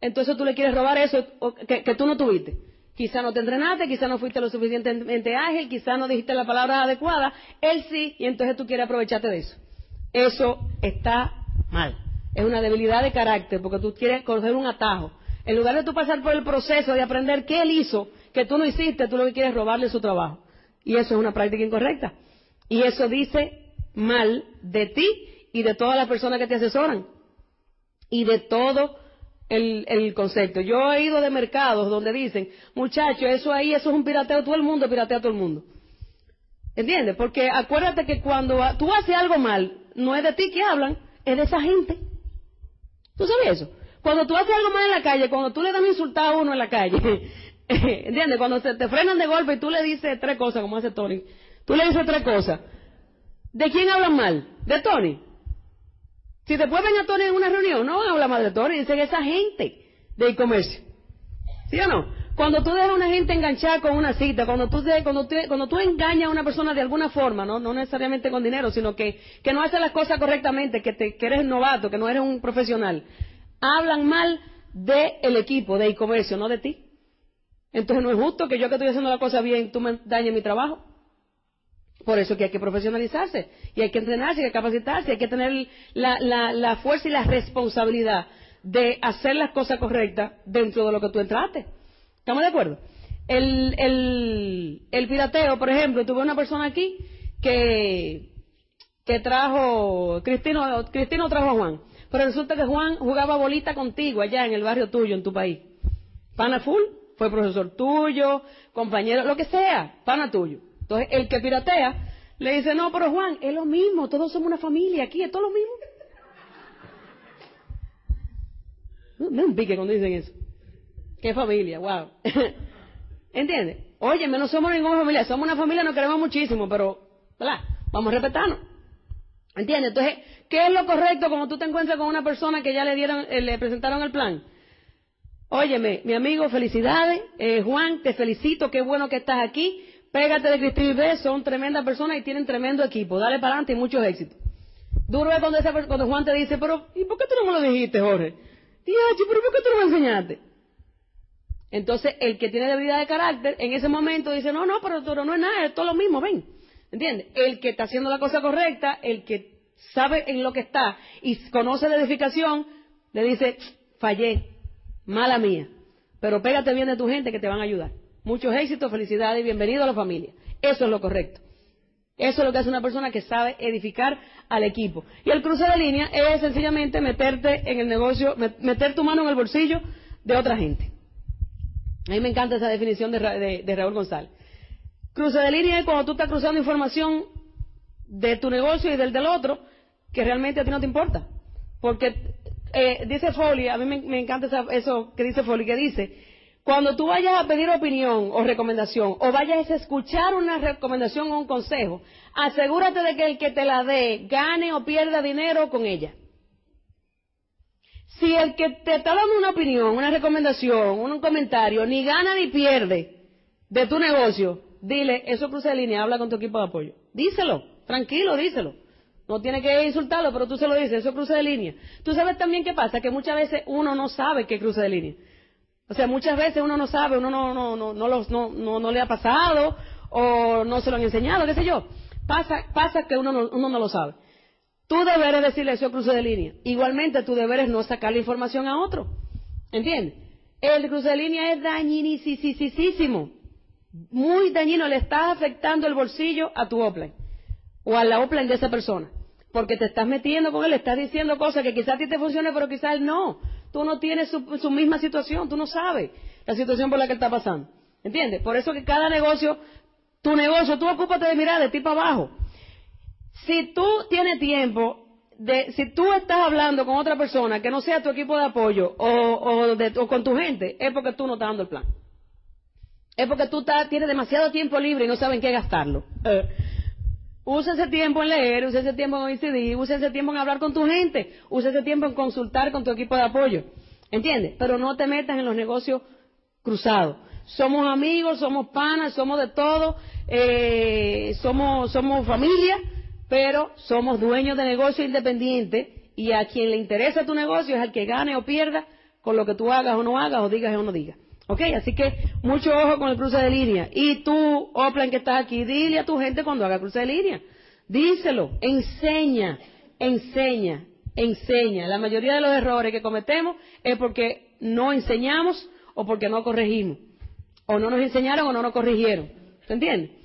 entonces tú le quieres robar eso que, tú no tuviste. Quizá no te entrenaste, quizá no fuiste lo suficientemente ágil, quizá no dijiste la palabra adecuada, él sí, y entonces tú quieres aprovecharte de eso. Eso está mal. Es una debilidad de carácter, porque tú quieres coger un atajo. En lugar de tú pasar por el proceso de aprender qué él hizo, que tú no hiciste, tú lo que quieres es robarle su trabajo. Y eso es una práctica incorrecta. Y eso dice mal de ti y de todas las personas que te asesoran. Y de todo el, concepto. Yo he ido de mercados donde dicen, muchachos, eso ahí, eso es un pirateo, todo el mundo piratea a todo el mundo. ¿Entiendes? Porque acuérdate que cuando tú haces algo mal, no es de ti que hablan, es de esa gente. ¿Tú sabes eso? Cuando tú haces algo mal en la calle, cuando tú le das un insultado a uno en la calle, ¿entiendes? Cuando se te frenan de golpe y tú le dices tres cosas, como hace Tony, tú le dices tres cosas. ¿De quién hablan mal? ¿De Tony? Si después ven a Tony en una reunión, no van a más de Tony, dicen esa gente de e-comercio. ¿Sí o no? Cuando tú dejas a una gente enganchada con una cita, cuando tú, cuando, cuando tú engañas a una persona de alguna forma, ¿no? no necesariamente con dinero, sino que, que no hace las cosas correctamente, que, te, que eres novato, que no eres un profesional, hablan mal del equipo de e-comercio, no de ti. Entonces no es justo que yo que estoy haciendo la cosa bien, tú me dañes mi trabajo. Por eso que hay que profesionalizarse y hay que entrenarse, hay que capacitarse, hay que tener la, fuerza y la responsabilidad de hacer las cosas correctas dentro de lo que tú entraste. ¿Estamos de acuerdo? El, el, el pirateo, por ejemplo, tuve una persona aquí que, que trajo, Cristino, Cristino trajo a Juan, pero resulta que Juan jugaba bolita contigo allá en el barrio tuyo, en tu país. Pana full, fue profesor tuyo, compañero, lo que sea, pana tuyo. Entonces, el que piratea le dice, no, pero Juan, es lo mismo, todos somos una familia aquí, es todo lo mismo. No, un pique cuando dicen eso. ¿Qué familia? Wow. ¿Entiendes? Oye, no somos ninguna familia, somos una familia, nos queremos muchísimo, pero. Vamos a respetarnos. ¿Entiendes? Entonces, ¿qué es lo correcto cuando tú te encuentras con una persona que ya le dieron, eh, le presentaron el plan? Óyeme, mi amigo, felicidades. Eh, Juan, te felicito, qué bueno que estás aquí. Pégate de Cristina y B, son tremendas personas y tienen tremendo equipo. Dale para adelante y muchos éxitos. Duro es cuando, Juan te dice, pero ¿y por qué tú no me lo dijiste, Jorge? Dios, pero ¿por qué tú no me enseñaste? Entonces, el que tiene debilidad de carácter, en ese momento dice, no, no, pero, pero no es nada, es todo lo mismo, ven. ¿Entiendes? El que está haciendo la cosa correcta, el que sabe en lo que está y conoce la edificación, le dice, fallé, mala mía, pero pégate bien de tu gente que te van a ayudar. Muchos éxitos, felicidades y bienvenido a la familia. Eso es lo correcto. Eso es lo que hace una persona que sabe edificar al equipo. Y el cruce de línea es sencillamente meterte en el negocio, meter tu mano en el bolsillo de otra gente. A mí me encanta esa definición de, Raúl González. Cruce de línea es cuando tú estás cruzando información de tu negocio y del del otro que realmente a ti no te importa. Porque eh, dice Foley, a mí me, encanta eso que dice Foley, que dice, Cuando tú vayas a pedir opinión o recomendación, o vayas a escuchar una recomendación o un consejo, asegúrate de que el que te la dé gane o pierda dinero con ella. Si el que te está dando una opinión, una recomendación, un comentario, ni gana ni pierde de tu negocio, dile, eso cruce de línea, habla con tu equipo de apoyo. Díselo, tranquilo, díselo. No tiene que insultarlo, pero tú se lo dices, eso cruce de línea. Tú sabes también qué pasa, que muchas veces uno no sabe qué cruce de línea. O sea, muchas veces uno no sabe, uno no, no, no, no, no, no, le ha pasado, o no se lo han enseñado, qué sé yo. Pasa, pasa que uno no, uno no lo sabe. Tu deber es decirle eso cruce de línea. Igualmente, tu deber es no sacar la información a otro. ¿Entiendes? El cruce de línea es dañinísimo. Muy dañino. Le estás afectando el bolsillo a tu offline. O a la offline de esa persona porque te estás metiendo con él, le estás diciendo cosas que quizás a ti te funcione, pero quizás no. Tú no tienes su, misma situación, tú no sabes la situación por la que está pasando. ¿Entiendes? Por eso que cada negocio, tu negocio, tú ocúpate de mirar de ti para abajo. Si tú tienes tiempo, de, si tú estás hablando con otra persona que no sea tu equipo de apoyo o, o, con tu gente, es porque tú no estás dando el plan. Es porque tú tienes demasiado tiempo libre y no sabes en qué gastarlo. Eh, Usa ese tiempo en leer, usa ese tiempo en OECD, usa ese tiempo en hablar con tu gente, usa ese tiempo en consultar con tu equipo de apoyo. ¿Entiendes? Pero no te metas en los negocios cruzados. Somos amigos, somos panas, somos de todo, eh, somos, somos familia, pero somos dueños de negocio independiente y a quien le interesa tu negocio es al que gane o pierda con lo que tú hagas o no hagas o digas o no digas. ¿Ok? Así que mucho ojo con el cruce de línea. Y tú, Oplan, que estás aquí, dile a tu gente cuando haga cruce de línea. Díselo, enseña, enseña, enseña. La mayoría de los errores que cometemos es porque no enseñamos o porque no corregimos. O no nos enseñaron o no nos corrigieron. ¿Se entiende?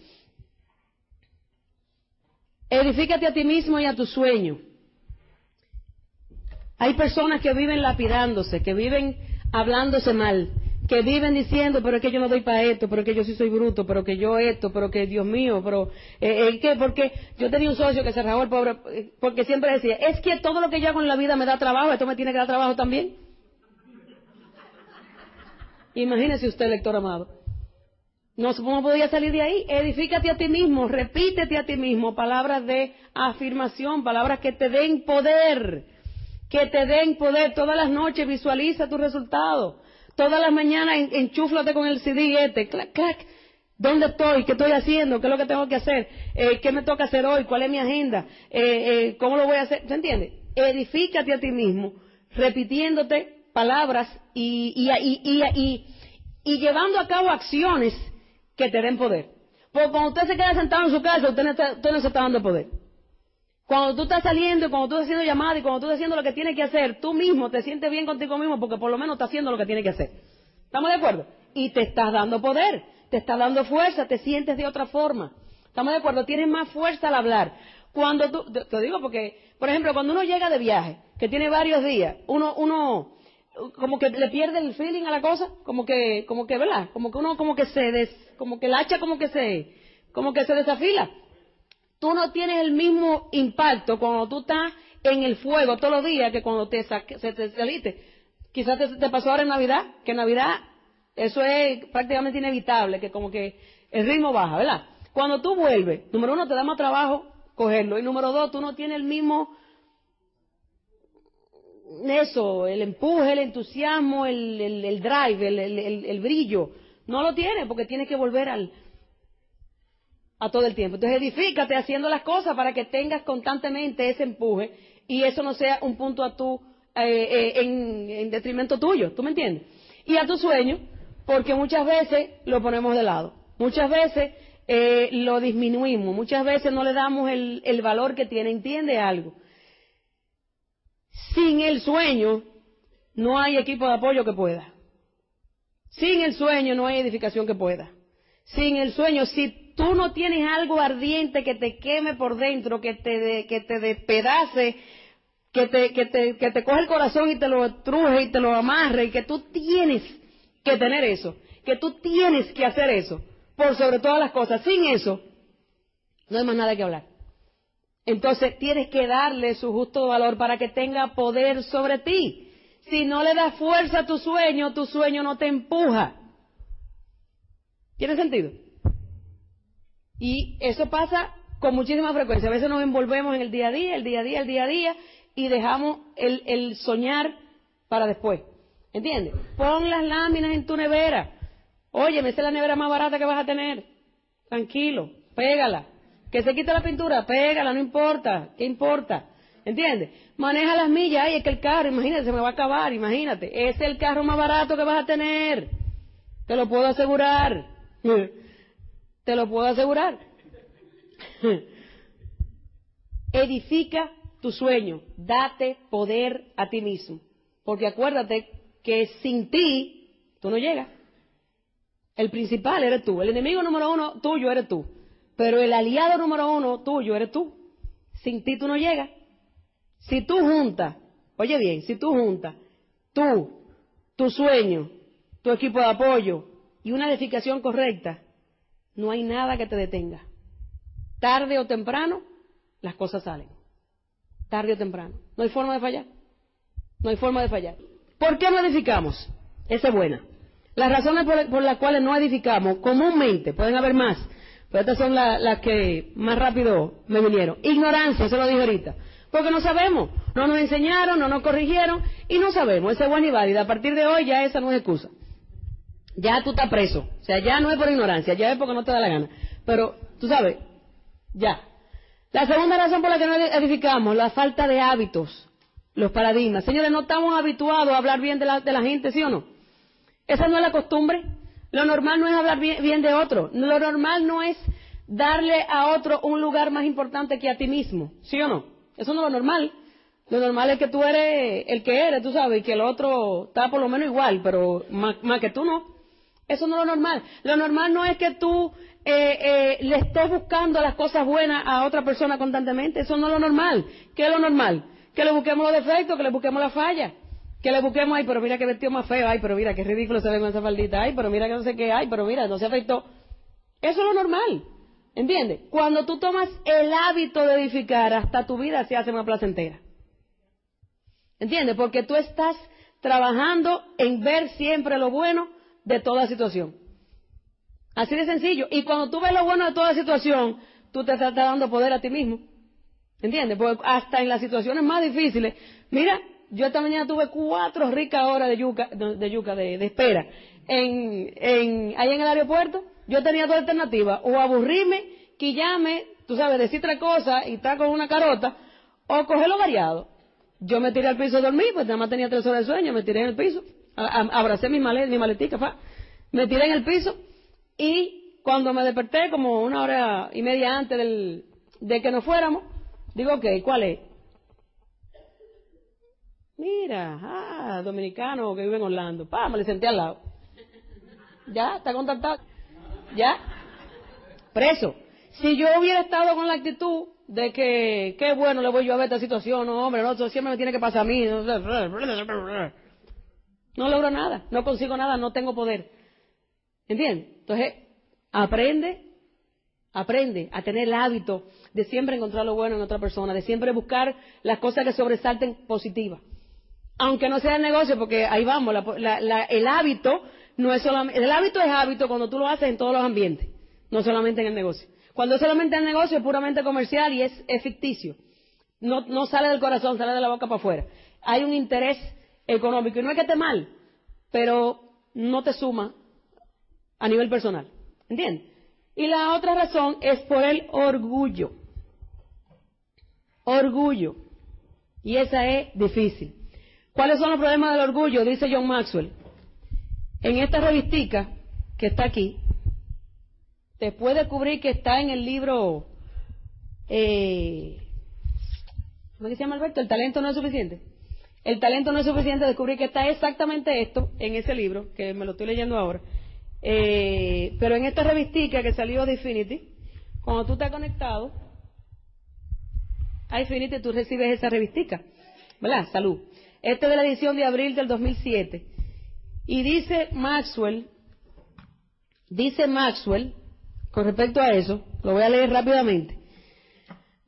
Edifícate a ti mismo y a tu sueño. Hay personas que viven lapidándose, que viven hablándose mal que viven diciendo, pero es que yo no doy para esto, pero es que yo sí soy bruto, pero que yo esto, pero que Dios mío, pero eh, eh que porque yo tenía un socio que se rajó el pobre, eh, porque siempre decía, es que todo lo que yo hago en la vida me da trabajo, esto me tiene que dar trabajo también. Imagínese usted, lector amado. No, no podía salir de ahí. Edifícate a ti mismo, repítete a ti mismo palabras de afirmación, palabras que te den poder, que te den poder. Todas las noches visualiza tu resultado. Todas las mañanas enchúflate con el CD este, clac, clac. ¿Dónde estoy? ¿Qué estoy haciendo? ¿Qué es lo que tengo que hacer? Eh, ¿Qué me toca hacer hoy? ¿Cuál es mi agenda? Eh, eh, ¿Cómo lo voy a hacer? ¿Se entiende? Edifícate a ti mismo, repitiéndote palabras y, y, y, llevando a cabo acciones que te den poder. Porque cuando usted se queda sentado en su casa, usted usted no se está dando poder. Cuando tú estás saliendo, cuando tú estás haciendo llamadas y cuando tú estás haciendo lo que tienes que hacer, tú mismo te sientes bien contigo mismo porque por lo menos estás haciendo lo que tienes que hacer. ¿Estamos de acuerdo? Y te estás dando poder, te estás dando fuerza, te sientes de otra forma. ¿Estamos de acuerdo? Tienes más fuerza al hablar. Cuando tú, te digo porque, por ejemplo, cuando uno llega de viaje, que tiene varios días, uno, uno, como que le pierde el feeling a la cosa, como que, como que, ¿verdad? Como que uno, como que se des, como que el hacha como que se, como que se desafila tú no tienes el mismo impacto cuando tú estás en el fuego todos los días que cuando te, se te saliste. Quizás te, pasó ahora en Navidad, que en Navidad eso es prácticamente inevitable, que como que el ritmo baja, ¿verdad? Cuando tú vuelves, número uno, te da más trabajo cogerlo, y número dos, tú no tienes el mismo, eso, el empuje, el entusiasmo, el, el drive, el, brillo, no lo tienes porque tienes que volver al, a todo el tiempo. Entonces edifícate haciendo las cosas para que tengas constantemente ese empuje y eso no sea un punto a tu, eh, eh, en, detrimento tuyo, ¿tú me entiendes? Y a tu sueño, porque muchas veces lo ponemos de lado, muchas veces eh, lo disminuimos, muchas veces no le damos el, el valor que tiene, entiende algo. Sin el sueño no hay equipo de apoyo que pueda. Sin el sueño no hay edificación que pueda. Sin el sueño, si tú no tienes algo ardiente que te queme por dentro, que te, que te despedace, que te, que, te, que te coge el corazón y te lo truje y te lo amarre, y que tú tienes que tener eso, que tú tienes que hacer eso, por sobre todas las cosas. Sin eso, no hay más nada que hablar. Entonces tienes que darle su justo valor para que tenga poder sobre ti. Si no le das fuerza a tu sueño, tu sueño no te empuja. ¿Tiene sentido? Y eso pasa con muchísima frecuencia. A veces nos envolvemos en el día a día, el día a día, el día a día, y dejamos el, el soñar para después. ¿Entiendes? Pon las láminas en tu nevera. Oye, me es la nevera más barata que vas a tener. Tranquilo, pégala. Que se quite la pintura, pégala, no importa. ¿Qué importa? ¿Entiendes? Maneja las millas, ay, es que el carro, imagínate, se me va a acabar, imagínate. Es el carro más barato que vas a tener. Te lo puedo asegurar. Te lo puedo asegurar. Edifica tu sueño. Date poder a ti mismo. Porque acuérdate que sin ti, tú no llegas. El principal eres tú. El enemigo número uno tuyo eres tú. Pero el aliado número uno tuyo eres tú. Sin ti tú no llegas. Si tú juntas, oye bien, si tú juntas tú, tu sueño, tu equipo de apoyo y una edificación correcta, no hay nada que te detenga. Tarde o temprano, las cosas salen. Tarde o temprano. No hay forma de fallar. No hay forma de fallar. ¿Por qué no edificamos? Esa es buena. Las razones por, las cuales no edificamos, comúnmente, pueden haber más, pero estas son las que más rápido me vinieron. Ignorancia, eso lo dije ahorita. Porque no sabemos, no nos enseñaron, no nos corrigieron y no sabemos. Esa es buena y válida. A partir de hoy ya esa no es excusa. Ya tú estás preso. O sea, ya no es por ignorancia, ya es porque no te da la gana. Pero, tú sabes, ya. La segunda razón por la que no edificamos, la falta de hábitos, los paradigmas. Señores, no estamos habituados a hablar bien de la, de la gente, ¿sí o no? Esa no es la costumbre. Lo normal no es hablar bien, de otro. Lo normal no es darle a otro un lugar más importante que a ti mismo, ¿sí o no? Eso no es lo normal. Lo normal es que tú eres el que eres, tú sabes, y que el otro está por lo menos igual, pero más, que tú no. Eso no es lo normal. Lo normal no es que tú eh, eh, le estés buscando las cosas buenas a otra persona constantemente. Eso no es lo normal. ¿Qué es lo normal? Que le busquemos los defectos, que le busquemos la falla. Que le busquemos, ay, pero mira qué vestido más feo, ay, pero mira qué ridículo se ve con esa faldita, ay, pero mira que no sé qué, ay, pero mira, no se afectó. Eso es lo normal. ¿Entiendes? Cuando tú tomas el hábito de edificar, hasta tu vida se hace más placentera. ¿Entiendes? Porque tú estás trabajando en ver siempre lo bueno de toda situación. Así de sencillo. Y cuando tú ves lo bueno de toda situación, tú te estás dando poder a ti mismo. ¿Entiendes? Porque hasta en las situaciones más difíciles, mira, yo esta mañana tuve cuatro ricas horas de yuca, de, yuca, de, espera, en, en, ahí en el aeropuerto, yo tenía dos alternativas, o aburrirme, quillarme, tú sabes, decir tres cosas y estar con una carota, o cogerlo variado. Yo me tiré al piso a dormir, pues nada más tenía tres horas de sueño, me tiré en el piso, abracé mi, malet, mi maletica, fa, me tiré en el piso y cuando me desperté, como una hora y media antes del, de que nos fuéramos, digo, ok, ¿cuál es? Mira, ah, dominicano que vive en Orlando. Pa, me le senté al lado. Ya, está contactado. ¿Ya? Preso. Si yo hubiera estado con la actitud de que, qué bueno le voy yo a ver esta situación, hombre, no, siempre me tiene que pasar a mí. No, logro nada, no consigo nada, no tengo poder. ¿Entiendes? Entonces, aprende, aprende a tener el hábito de siempre encontrar lo bueno en otra persona, de siempre buscar las cosas que sobresalten positivas. Aunque no sea el negocio, porque ahí vamos, el hábito no es solamente, el hábito es hábito cuando tú lo haces en todos los ambientes, no solamente en el negocio. Cuando es solamente el negocio es puramente comercial y es, ficticio. No, no sale del corazón, sale de la boca para afuera. Hay un interés económico y no es que esté mal, pero no te suma a nivel personal. ¿Entiendes? Y la otra razón es por el orgullo. Orgullo. Y esa es difícil. ¿Cuáles son los problemas del orgullo? Dice John Maxwell. En esta revistica que está aquí, te puede descubrir que está en el libro, eh, ¿cómo se llama Alberto? El talento no es suficiente. El talento no es suficiente, descubrir que está exactamente esto en ese libro, que me lo estoy leyendo ahora. Eh, pero en esta revistica que salió de Infinity, cuando tú estás conectado a Infinity, tú recibes esa revistica. ¿Verdad? Salud. Esta es de la edición de abril del 2007. Y dice Maxwell, dice Maxwell, con respecto a eso, lo voy a leer rápidamente.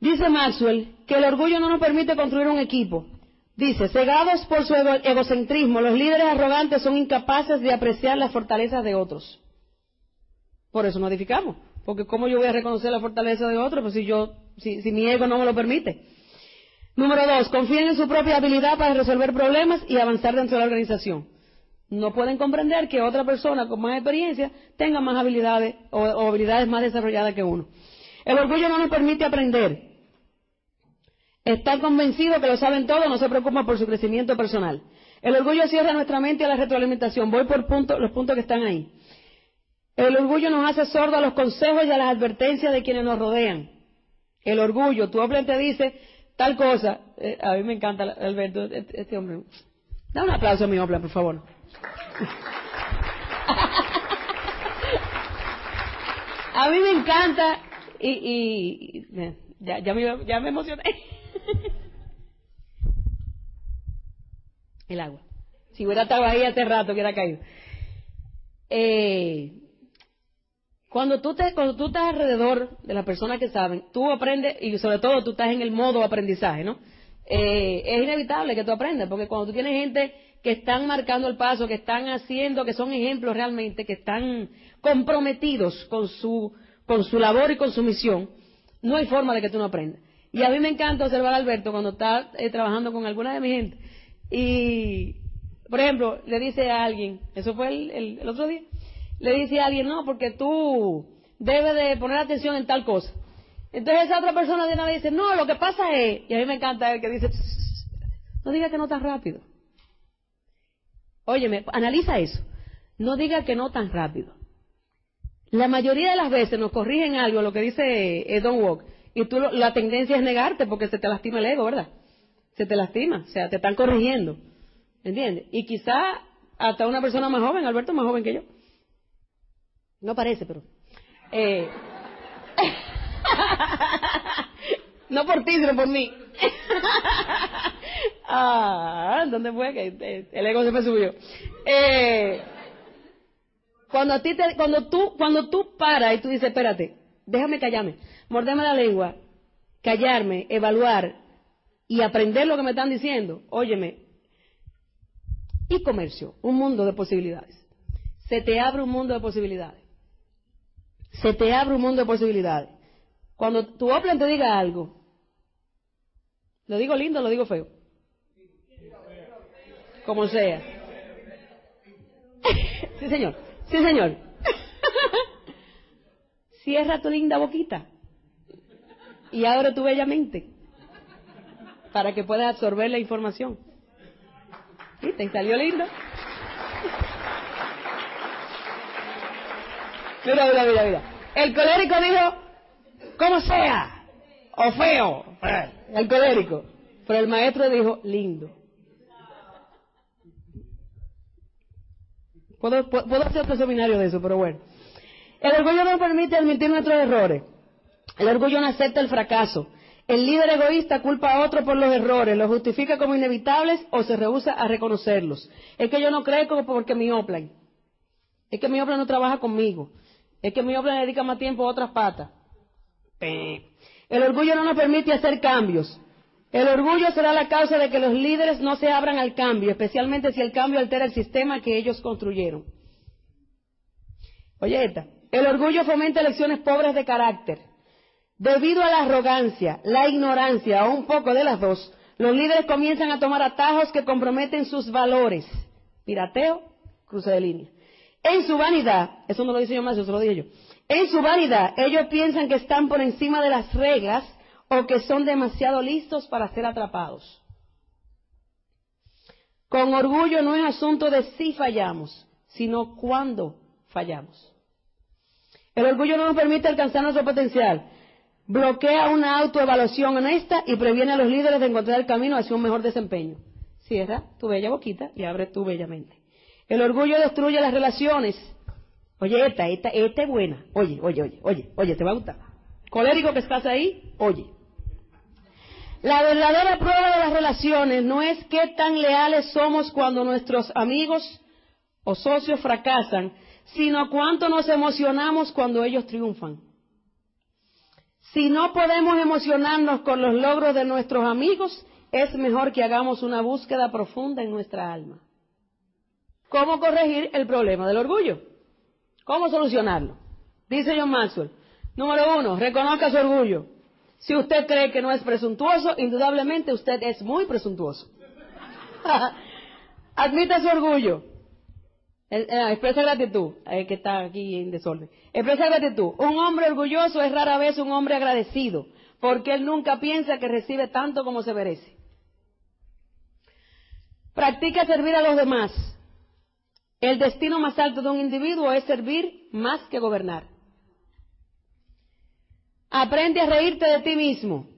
Dice Maxwell que el orgullo no nos permite construir un equipo. Dice, cegados por su egocentrismo, los líderes arrogantes son incapaces de apreciar las fortalezas de otros. Por eso nos edificamos. Porque ¿cómo yo voy a reconocer la fortaleza de otro? Pues si yo, si, si mi ego no me lo permite. Número dos, confíen en su propia habilidad para resolver problemas y avanzar dentro de la organización. No pueden comprender que otra persona con más experiencia tenga más habilidades o, o habilidades más desarrolladas que uno. El orgullo no nos permite aprender. Estar convencido que lo saben todo no se preocupa por su crecimiento personal. El orgullo cierra nuestra mente a la retroalimentación. Voy por punto, los puntos que están ahí. El orgullo nos hace sordo a los consejos y a las advertencias de quienes nos rodean. El orgullo, tu hombre te dice tal cosa. Eh, a mí me encanta, Alberto, este, este hombre. Da un aplauso a mi hombre, por favor. a mí me encanta y, y, ya, me, ya me emocioné. El agua. Si hubiera estado ahí hace rato, hubiera caído. Eh, cuando tú, te, cuando tú estás alrededor de las personas que saben, tú aprendes, y sobre todo tú estás en el modo aprendizaje, ¿no? Eh, es inevitable que tú aprendas, porque cuando tú tienes gente que están marcando el paso, que están haciendo, que son ejemplos realmente, que están comprometidos con su, con su labor y con su misión, no hay forma de que tú no aprendas. Y a mí me encanta observar a Alberto cuando está eh, trabajando con alguna de mi gente. Y, por ejemplo, le dice a alguien, eso fue el, el, otro día, le dice a alguien, no, porque tú debes de poner atención en tal cosa. Entonces esa otra persona de una vez dice, no, lo que pasa es, y a mí me encanta el que dice, no diga que no tan rápido. Óyeme, analiza eso. No diga que no tan rápido. La mayoría de las veces nos corrigen algo, lo que dice eh, Don Walk, y tú la tendencia es negarte porque se te lastima el ego, ¿verdad? Se te lastima, o sea, te están corrigiendo. ¿Entiendes? Y quizá hasta una persona más joven, Alberto más joven que yo. No parece, pero. Eh, no por ti, sino por mí. ah, ¿dónde fue? Que el ego se me subió. Eh, cuando a ti te, cuando tú, cuando tú paras y tú dices, espérate, déjame callarme, morderme la lengua, callarme, evaluar y aprender lo que me están diciendo, óyeme, y comercio, un mundo de posibilidades. Se te abre un mundo de posibilidades. Se te abre un mundo de posibilidades. Cuando tu Oplan te diga algo, ¿lo digo lindo lo digo feo? Como sea. sí, señor. Sí, señor. Cierra tu linda boquita y abre tu bella mente para que puedas absorber la información. ¿Viste? ¿Salió lindo? Mira, mira, mira, mira. El colérico dijo, como sea, o feo, el colérico. Pero el maestro dijo, lindo. Puedo, puedo hacer otro seminario de eso, pero bueno. El orgullo no permite admitir nuestros errores. El orgullo no acepta el fracaso. El líder egoísta culpa a otro por los errores, los justifica como inevitables o se rehúsa a reconocerlos. Es que yo no creo porque mi Oplan. Es que mi Oplan no trabaja conmigo. Es que mi Oplan dedica más tiempo a otras patas. El orgullo no nos permite hacer cambios. El orgullo será la causa de que los líderes no se abran al cambio, especialmente si el cambio altera el sistema que ellos construyeron. Oye, esta. El orgullo fomenta elecciones pobres de carácter. Debido a la arrogancia, la ignorancia o un poco de las dos, los líderes comienzan a tomar atajos que comprometen sus valores. Pirateo, cruce de línea. En su vanidad, eso no lo dice yo más, eso lo dije yo. En su vanidad, ellos piensan que están por encima de las reglas o que son demasiado listos para ser atrapados. Con orgullo no es asunto de si fallamos, sino cuándo fallamos. El orgullo no nos permite alcanzar nuestro potencial. Bloquea una autoevaluación honesta y previene a los líderes de encontrar el camino hacia un mejor desempeño. Cierra tu bella boquita y abre tu bella mente. El orgullo destruye las relaciones. Oye, esta, esta, esta es buena. Oye, oye, oye, oye, oye, te va a gustar. Colérico que estás ahí, oye. La verdadera prueba de las relaciones no es qué tan leales somos cuando nuestros amigos o socios fracasan, sino cuánto nos emocionamos cuando ellos triunfan. Si no podemos emocionarnos con los logros de nuestros amigos, es mejor que hagamos una búsqueda profunda en nuestra alma. ¿Cómo corregir el problema del orgullo? ¿Cómo solucionarlo? Dice John Maxwell, número uno, reconozca su orgullo. Si usted cree que no es presuntuoso, indudablemente usted es muy presuntuoso. Admita su orgullo. Eh, expresa gratitud, eh, que está aquí en desorden. Expresa gratitud. Un hombre orgulloso es rara vez un hombre agradecido, porque él nunca piensa que recibe tanto como se merece. Practica servir a los demás. El destino más alto de un individuo es servir más que gobernar. Aprende a reírte de ti mismo.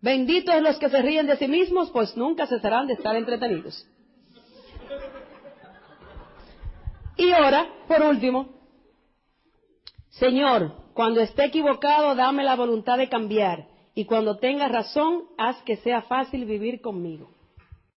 Benditos los que se ríen de sí mismos, pues nunca cesarán de estar entretenidos. Y ahora, por último, Señor, cuando esté equivocado, dame la voluntad de cambiar, y cuando tenga razón, haz que sea fácil vivir conmigo.